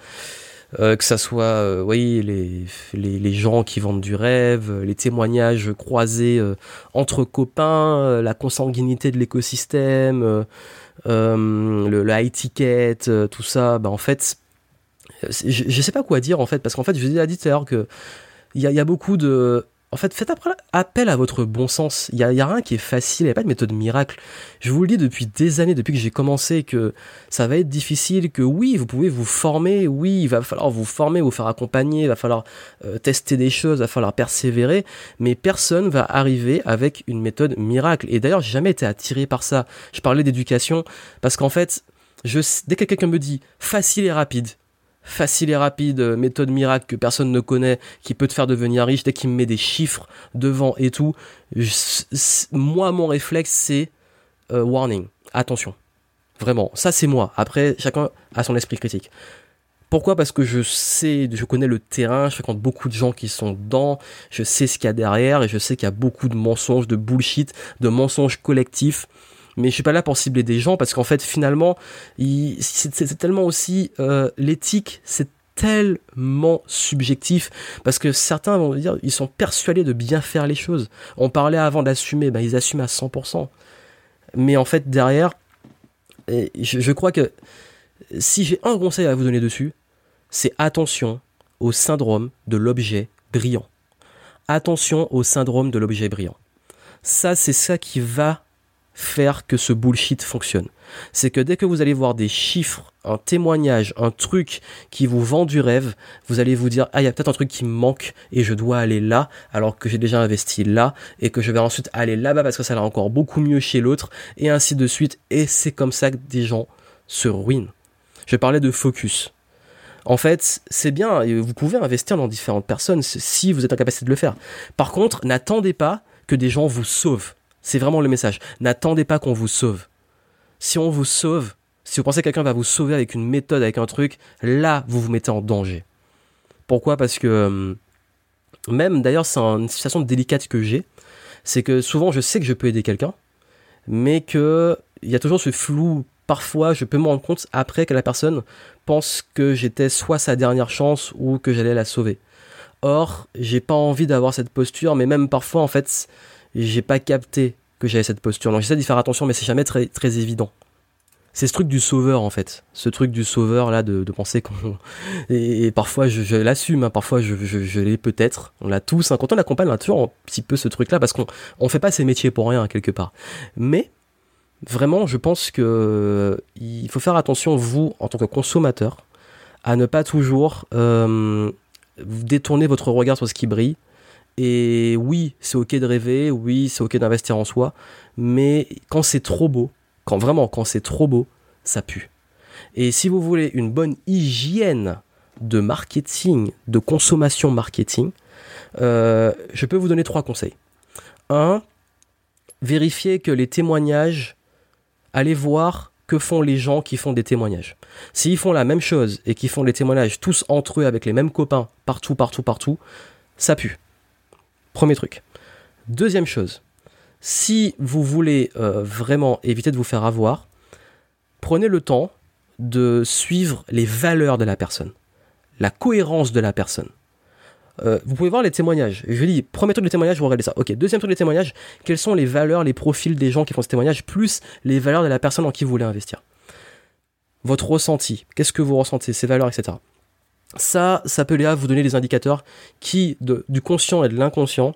Euh, que ça soit euh, oui, les, les, les, gens qui vendent du rêve, les témoignages croisés euh, entre copains, la consanguinité de l'écosystème, le, high ticket, tout ça, bah en fait, je, je sais pas quoi dire en fait, parce qu'en fait, je vous ai dit tout à l'heure que il y a beaucoup de en fait, faites appel à votre bon sens. Il y a, rien qui est facile, il n'y a pas de méthode miracle. Je vous le dis depuis des années, depuis que j'ai commencé, que ça va être difficile, que oui, vous pouvez vous former, oui, il va falloir vous former, vous faire accompagner, il va falloir euh, tester des choses, il va falloir persévérer, mais personne va arriver avec une méthode miracle. Et d'ailleurs, j'ai jamais été attiré par ça. Je parlais d'éducation, parce qu'en fait, dès que quelqu'un me dit facile et rapide, facile et rapide, euh, méthode miracle que personne ne connaît, qui peut te faire devenir riche, dès qu'il me met des chiffres devant et tout, moi, mon réflexe, c'est euh, warning, attention. Vraiment, ça c'est moi. Après, chacun a son esprit critique. Pourquoi? Parce que je sais, je connais le terrain, je fréquente beaucoup de gens qui sont dedans, je sais ce qu'il y a derrière et je sais qu'il y a beaucoup de mensonges, de bullshit, de mensonges collectifs mais je suis pas là pour cibler des gens parce qu'en fait finalement c'est tellement aussi euh, l'éthique c'est tellement subjectif parce que certains vont dire ils sont persuadés de bien faire les choses. On parlait avant d'assumer ben ils assument à 100% mais en fait derrière je, je crois que si j'ai un conseil à vous donner dessus c'est attention au syndrome de l'objet brillant. Attention au syndrome de l'objet brillant. Ça c'est ça qui va faire que ce bullshit fonctionne. C'est que dès que vous allez voir des chiffres, un témoignage, un truc qui vous vend du rêve, vous allez vous dire, ah, il y a peut-être un truc qui me manque et je dois aller là, alors que j'ai déjà investi là et que je vais ensuite aller là-bas parce que ça va encore beaucoup mieux chez l'autre et ainsi de suite. Et c'est comme ça que des gens se ruinent. Je parlais de focus. En fait, c'est bien, vous pouvez investir dans différentes personnes si vous êtes en de le faire. Par contre, n'attendez pas que des gens vous sauvent. C'est vraiment le message. N'attendez pas qu'on vous sauve. Si on vous sauve, si vous pensez que quelqu'un va vous sauver avec une méthode, avec un truc, là, vous vous mettez en danger. Pourquoi? Parce que euh, même, d'ailleurs, c'est une situation délicate que j'ai, c'est que souvent, je sais que je peux aider quelqu'un, mais que il y a toujours ce flou. Parfois, je peux me rendre compte après que la personne pense que j'étais soit sa dernière chance ou que j'allais la sauver. Or, j'ai pas envie d'avoir cette posture, mais même parfois, en fait, j'ai pas capté que j'avais cette posture. Donc j'essaie d'y faire attention, mais c'est jamais très, très évident. C'est ce truc du sauveur en fait, ce truc du sauveur là de, penser qu'on et, parfois je, l'assume, hein. parfois je, l'ai peut-être, on l'a tous. Hein. Quand on accompagne, on a toujours un petit peu ce truc là parce qu'on on fait pas ces métiers pour rien quelque part. Mais vraiment, je pense que il faut faire attention vous en tant que consommateur à ne pas toujours euh, détourner votre regard sur ce qui brille et oui, c'est ok de rêver, oui, c'est ok d'investir en soi, mais quand c'est trop beau, quand vraiment, quand c'est trop beau, ça pue. Et si vous voulez une bonne hygiène de marketing, de consommation marketing, euh, je peux vous donner trois conseils. Un, vérifiez que les témoignages, allez voir que font les gens qui font des témoignages. S'ils font la même chose et qu'ils font des témoignages tous entre eux avec les mêmes copains, partout, partout, partout, ça pue. Premier truc. Deuxième chose, si vous voulez euh, vraiment éviter de vous faire avoir, prenez le temps de suivre les valeurs de la personne, la cohérence de la personne. Euh, vous pouvez voir les témoignages. Je dis, premier truc de témoignage, vous regardez ça. Ok, deuxième truc de témoignage, quelles sont les valeurs, les profils des gens qui font ce témoignage, plus les valeurs de la personne en qui vous voulez investir? Votre ressenti, qu'est-ce que vous ressentez, ces valeurs, etc. Ça, ça peut là vous donner des indicateurs qui, du conscient et de l'inconscient,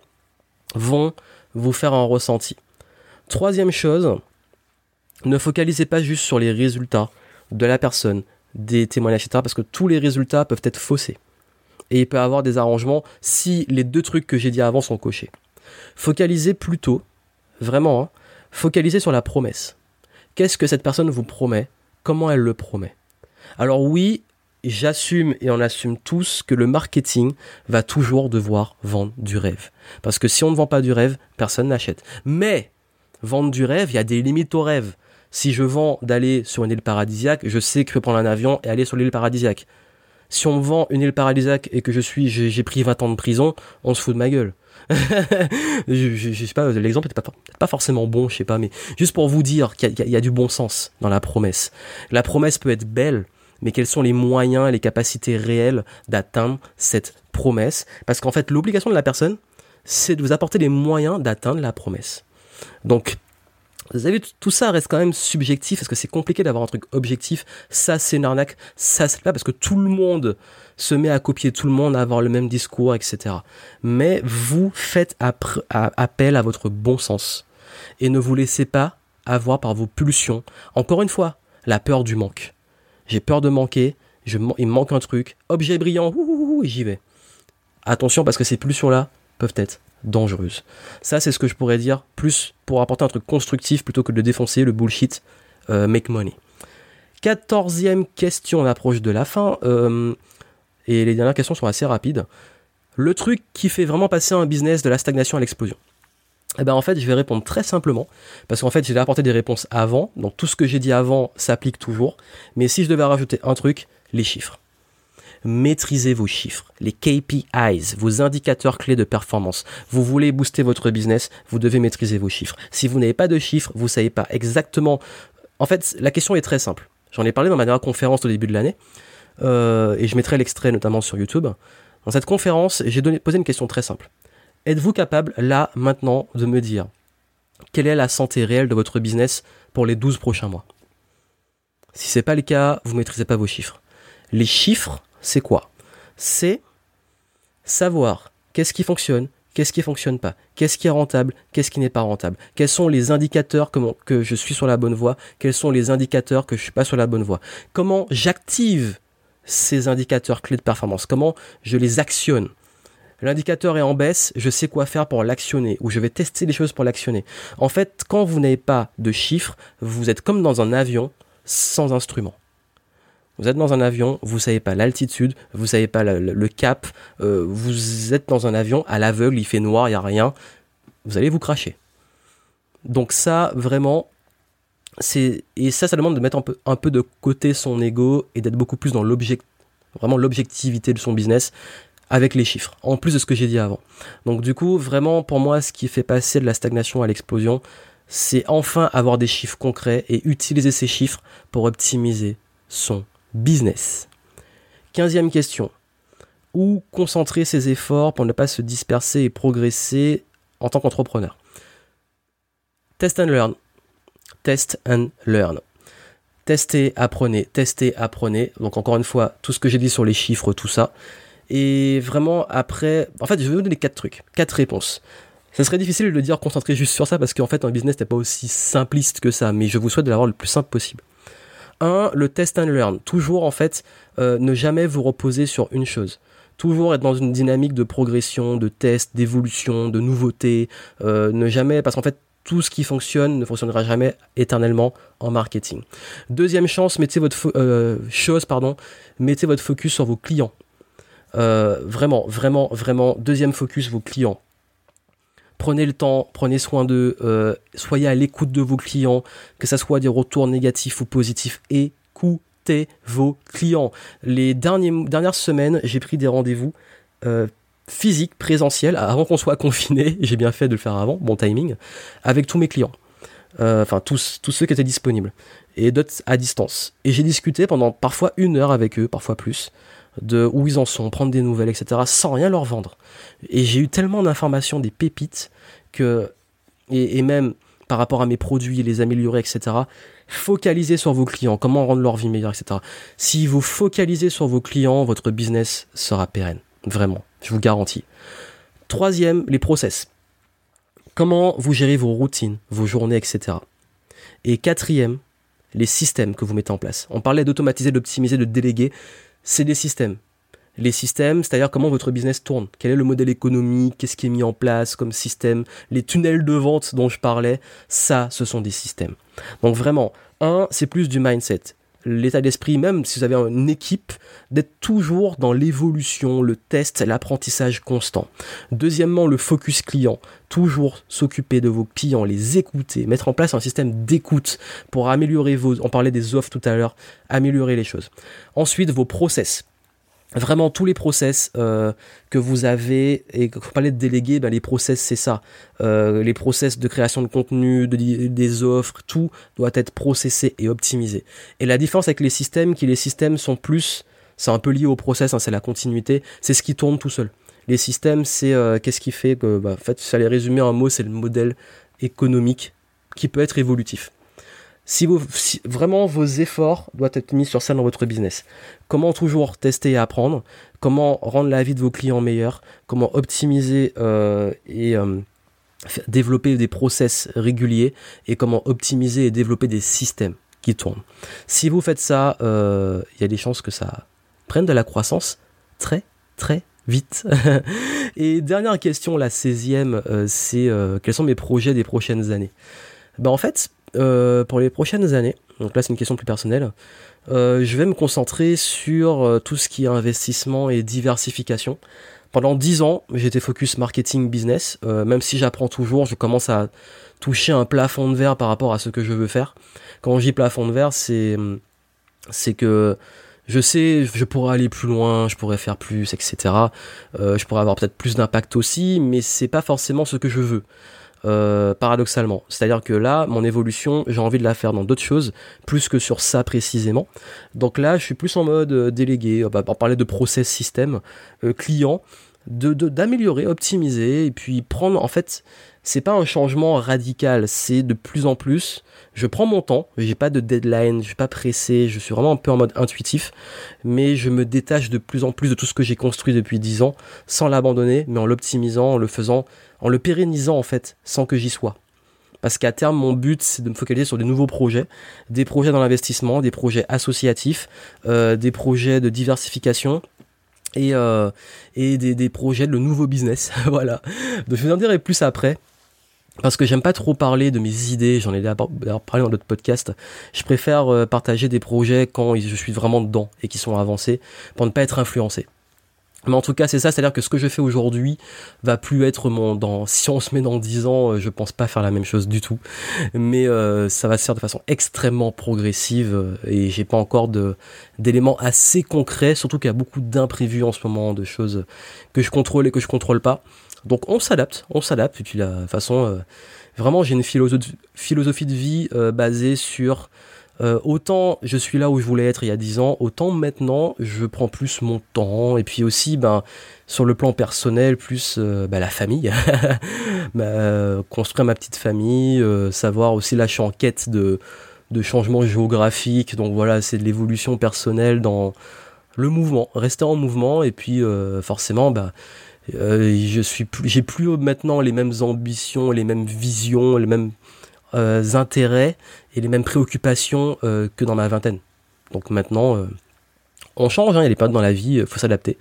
vont vous faire un ressenti. Troisième chose, ne focalisez pas juste sur les résultats de la personne, des témoignages, etc. Parce que tous les résultats peuvent être faussés. Et il peut y avoir des arrangements si les deux trucs que j'ai dit avant sont cochés. Focalisez plutôt, vraiment, hein, focalisez sur la promesse. Qu'est-ce que cette personne vous promet? Comment elle le promet? Alors oui, j'assume et on assume tous que le marketing va toujours devoir vendre du rêve. Parce que si on ne vend pas du rêve, personne n'achète. Mais vendre du rêve, il y a des limites au rêve. Si je vends d'aller sur une île paradisiaque, je sais que je peux prendre un avion et aller sur l'île paradisiaque. Si on me vend une île paradisiaque et que je suis, j'ai pris 20 ans de prison, on se fout de ma gueule. je, je, sais pas, l'exemple n'est pas, pas forcément bon, je sais pas, mais juste pour vous dire qu'il y, y, a du bon sens dans la promesse. La promesse peut être belle, mais quels sont les moyens et les capacités réelles d'atteindre cette promesse? Parce qu'en fait, l'obligation de la personne, c'est de vous apporter les moyens d'atteindre la promesse. Donc, vous avez tout ça reste quand même subjectif parce que c'est compliqué d'avoir un truc objectif. Ça, c'est une arnaque. Ça, c'est pas parce que tout le monde se met à copier tout le monde, à avoir le même discours, etc. Mais vous faites appel à votre bon sens et ne vous laissez pas avoir par vos pulsions. Encore une fois, la peur du manque j'ai peur de manquer, je, il me manque un truc, objet brillant, et j'y vais. Attention parce que ces pulsions-là peuvent être dangereuses. Ça, c'est ce que je pourrais dire, plus pour apporter un truc constructif plutôt que de défoncer le bullshit euh, make money. Quatorzième question, on approche de la fin, euh, et les dernières questions sont assez rapides. Le truc qui fait vraiment passer un business de la stagnation à l'explosion. Eh ben en fait, je vais répondre très simplement, parce qu'en fait, j'ai apporté des réponses avant, donc tout ce que j'ai dit avant s'applique toujours, mais si je devais rajouter un truc, les chiffres. Maîtrisez vos chiffres, les KPIs, vos indicateurs clés de performance. Vous voulez booster votre business, vous devez maîtriser vos chiffres. Si vous n'avez pas de chiffres, vous savez pas exactement. En fait, la question est très simple. J'en ai parlé dans ma dernière conférence au début de l'année, euh, et je mettrai l'extrait notamment sur YouTube. Dans cette conférence, j'ai posé une question très simple. Êtes-vous capable, là, maintenant, de me dire quelle est la santé réelle de votre business pour les 12 prochains mois? Si c'est pas le cas, vous maîtrisez pas vos chiffres. Les chiffres, c'est quoi? C'est savoir qu'est-ce qui fonctionne, qu'est-ce qui fonctionne pas, qu'est-ce qui est rentable, qu'est-ce qui n'est pas rentable, quels sont les indicateurs que, je suis sur la bonne voie, quels sont les indicateurs que je suis pas sur la bonne voie, comment j'active ces indicateurs clés de performance, comment je les actionne? L'indicateur est en baisse, je sais quoi faire pour l'actionner, ou je vais tester des choses pour l'actionner. En fait, quand vous n'avez pas de chiffres, vous êtes comme dans un avion sans instrument. Vous êtes dans un avion, vous savez pas l'altitude, vous savez pas le, cap, euh, vous êtes dans un avion à l'aveugle, il fait noir, il y a rien, vous allez vous cracher. Donc ça, vraiment, c'est et ça, ça demande de mettre un peu, de côté son ego et d'être beaucoup plus dans l'objectivité de son business avec les chiffres, en plus de ce que j'ai dit avant. Donc du coup, vraiment, pour moi, ce qui fait passer de la stagnation à l'explosion, c'est enfin avoir des chiffres concrets et utiliser ces chiffres pour optimiser son business. Quinzième question. Où concentrer ses efforts pour ne pas se disperser et progresser en tant qu'entrepreneur? Test and learn. Test and learn. Testez, apprenez, testez, apprenez. Donc encore une fois, tout ce que j'ai dit sur les chiffres, tout ça. Et vraiment après, en fait, je vais vous donner quatre trucs, quatre réponses. Ça serait difficile de le dire concentré juste sur ça parce qu'en fait un business n'est pas aussi simpliste que ça, mais je vous souhaite de l'avoir le plus simple possible. 1. Le test and learn. Toujours en fait euh, ne jamais vous reposer sur une chose. Toujours être dans une dynamique de progression, de test, d'évolution, de nouveauté. Euh, ne jamais, parce qu'en fait tout ce qui fonctionne ne fonctionnera jamais éternellement en marketing. Deuxième chance, mettez votre euh, chose, pardon, mettez votre focus sur vos clients. Vraiment, vraiment, vraiment. Deuxième focus, vos clients prenez le temps, prenez soin d'eux, euh, soyez à l'écoute de vos clients, que ce soit des retours négatifs ou positifs, écoutez vos clients. Les dernières semaines, j'ai pris des rendez-vous euh, physiques, présentiels, avant qu'on soit confiné, j'ai bien fait de le faire avant, bon timing, avec tous mes clients. Euh, enfin, tous, tous ceux qui étaient disponibles. Et d'autres à distance. Et j'ai discuté pendant parfois une heure avec eux, parfois plus de où ils en sont, prendre des nouvelles, etc., sans rien leur vendre. Et j'ai eu tellement d'informations, des pépites, que, et, même par rapport à mes produits, les améliorer, etc., focalisez sur vos clients, comment rendre leur vie meilleure, etc. Si vous focalisez sur vos clients, votre business sera pérenne. Vraiment, je vous garantis. Troisième, les process. Comment vous gérez vos routines, vos journées, etc. Et quatrième, les systèmes que vous mettez en place. On parlait d'automatiser, d'optimiser, de déléguer c'est des systèmes. Les systèmes, c'est-à-dire comment votre business tourne, quel est le modèle économique, qu'est-ce qui est mis en place comme système, les tunnels de vente dont je parlais, ça, ce sont des systèmes. Donc vraiment, un, c'est plus du mindset l'état d'esprit, même si vous avez une équipe, d'être toujours dans l'évolution, le test, l'apprentissage constant. Deuxièmement, le focus client. Toujours s'occuper de vos clients, les écouter, mettre en place un système d'écoute pour améliorer vos, on parlait des offres tout à l'heure, améliorer les choses. Ensuite, vos process vraiment tous les process euh, que vous avez et quand vous parlez de déléguer ben les process c'est ça. Euh, les process de création de contenu de, des offres tout doit être processé et optimisé. Et la différence avec les systèmes qui les systèmes sont plus c'est un peu lié au process hein, c'est la continuité c'est ce qui tourne tout seul. Les systèmes c'est euh, qu'est-ce qui fait que bah, en fait ça les résumer en mot c'est le modèle économique qui peut être évolutif si, vous, vraiment vos efforts doivent être mis sur ça dans votre business. Comment toujours tester et apprendre, comment rendre la vie de vos clients meilleure, comment optimiser euh, et euh, développer des process réguliers? Et comment optimiser et développer des systèmes qui tournent? Si vous faites ça, euh, il y a des chances que ça prenne de la croissance très très vite. et dernière question, la 16e, c'est quels sont mes projets des prochaines années? Ben En fait, euh, pour les prochaines années, donc là c'est une question plus personnelle, euh, je vais me concentrer sur euh, tout ce qui est investissement et diversification. Pendant 10 ans, j'étais focus marketing business, même si j'apprends toujours, je commence à toucher un plafond de verre par rapport à ce que je veux faire. Quand je dis plafond de verre, c'est c'est que je sais, je pourrais aller plus loin, je pourrais faire plus, etc. je pourrais avoir peut-être plus d'impact aussi, mais c'est pas forcément ce que je veux. Euh, paradoxalement. C'est-à-dire que là, mon évolution, j'ai envie de la faire dans d'autres choses, plus que sur ça précisément. Donc là, je suis plus en mode euh, délégué, on va parler de process système, euh, client, d'améliorer, optimiser, et puis prendre, en fait, c'est pas un changement radical, c'est de plus en plus, je prends mon temps, j'ai pas de deadline, je suis pas pressé, je suis vraiment un peu en mode intuitif, mais je me détache de plus en plus de tout ce que j'ai construit depuis 10 ans, sans l'abandonner, mais en l'optimisant, en le faisant en le pérennisant en fait, sans que j'y sois. Parce qu'à terme, mon but, c'est de me focaliser sur des nouveaux projets, des projets dans l'investissement, des projets associatifs, euh, des projets de diversification, et, euh, et des, projets de nouveau business. voilà. Donc je vous en dirai plus après. Parce que j'aime pas trop parler de mes idées, j'en ai d'ailleurs parlé dans d'autres podcasts. Je préfère euh, partager des projets quand je suis vraiment dedans et qui sont avancés pour ne pas être influencé. Mais en tout cas, c'est ça, c'est-à-dire que ce que je fais aujourd'hui va plus être mon dans si on se met dans 10 ans, euh, je pense pas faire la même chose du tout. Mais euh, ça va se faire de façon extrêmement progressive et j'ai pas encore d'éléments assez concrets, surtout qu'il y a beaucoup d'imprévus en ce moment, de choses que je contrôle et que je contrôle pas. Donc on s'adapte, on s'adapte. Et puis la façon vraiment j'ai une philosophie, de vie basée sur euh, autant je suis là où je voulais être il y a 10 ans, autant maintenant je prends plus mon temps. Et puis aussi ben sur le plan personnel plus euh, ben, la famille, ben, construire ma petite famille, euh, savoir aussi là je suis en quête de de changements géographiques, donc voilà c'est de l'évolution personnelle dans le mouvement, rester en mouvement. Et puis forcément ben je suis j'ai plus maintenant les mêmes ambitions, les mêmes visions, les mêmes intérêts et les mêmes préoccupations euh, que dans ma vingtaine. Donc maintenant, euh, on change, hein, il y a dans la vie, il euh, faut s'adapter.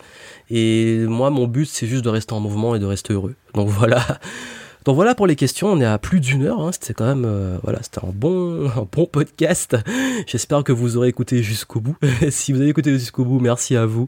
Et moi, mon but, c'est juste de rester en mouvement et de rester heureux. Donc voilà, donc voilà pour les questions, on est à plus d'une heure, hein. c'était quand même, euh, voilà, c'était un bon, un bon podcast. J'espère que vous aurez écouté jusqu'au bout. si vous avez écouté jusqu'au bout, merci à vous.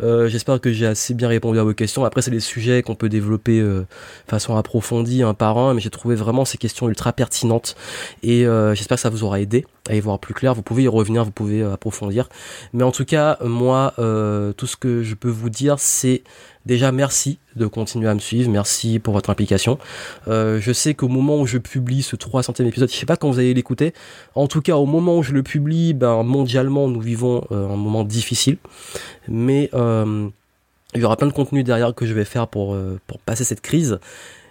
Euh, J'espère que j'ai assez bien répondu à vos questions. Après, c'est des sujets qu'on peut développer euh, façon approfondie un par un, mais j'ai trouvé vraiment ces questions ultra pertinentes et j'espère que ça vous aura aidé à y voir plus clair. Vous pouvez y revenir, vous pouvez approfondir. Mais en tout cas, moi, tout ce que je peux vous dire, c'est Déjà, merci de continuer à me suivre, merci pour votre implication. Euh, je sais qu'au moment où je publie ce 300e épisode, je sais pas quand vous allez l'écouter, en tout cas au moment où je le publie, ben, mondialement nous vivons euh, un moment difficile, mais euh, il y aura plein de contenu derrière que je vais faire pour, pour passer cette crise.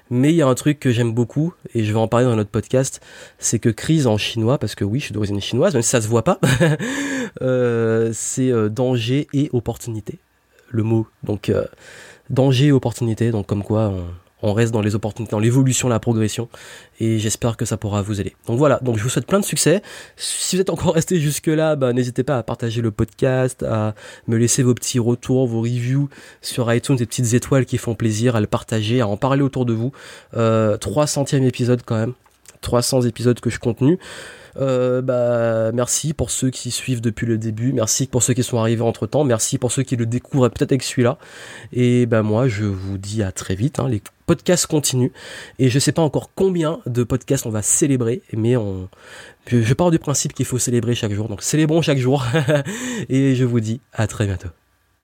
Mais il y a un truc que j'aime beaucoup, et je vais en parler dans notre podcast, c'est que crise en chinois, parce que oui, je suis d'origine chinoise, même si ça se voit pas, c'est danger et opportunité le mot. Donc euh, danger et opportunité, donc comme quoi on, reste dans les opportunités, dans l'évolution, la progression, et j'espère que ça pourra vous aider. Donc voilà, donc je vous souhaite plein de succès. Si vous êtes encore resté jusque là, bah, n'hésitez pas à partager le podcast, à me laisser vos petits retours, vos reviews sur iTunes, des petites étoiles qui font plaisir, à le partager, à en parler autour de vous. Euh, 300e épisode quand même, 300 épisodes que je contenu. Euh, bah, merci pour ceux qui suivent depuis le début. Merci pour ceux qui sont arrivés entre temps. Merci pour ceux qui le découvrent peut-être avec celui-là. Et ben moi, je vous dis à très vite. Hein. Les podcasts continuent. Et je sais pas encore combien de podcasts on va célébrer, mais je, je pars du principe qu'il faut célébrer chaque jour. Donc célébrons chaque jour. et je vous dis à très bientôt.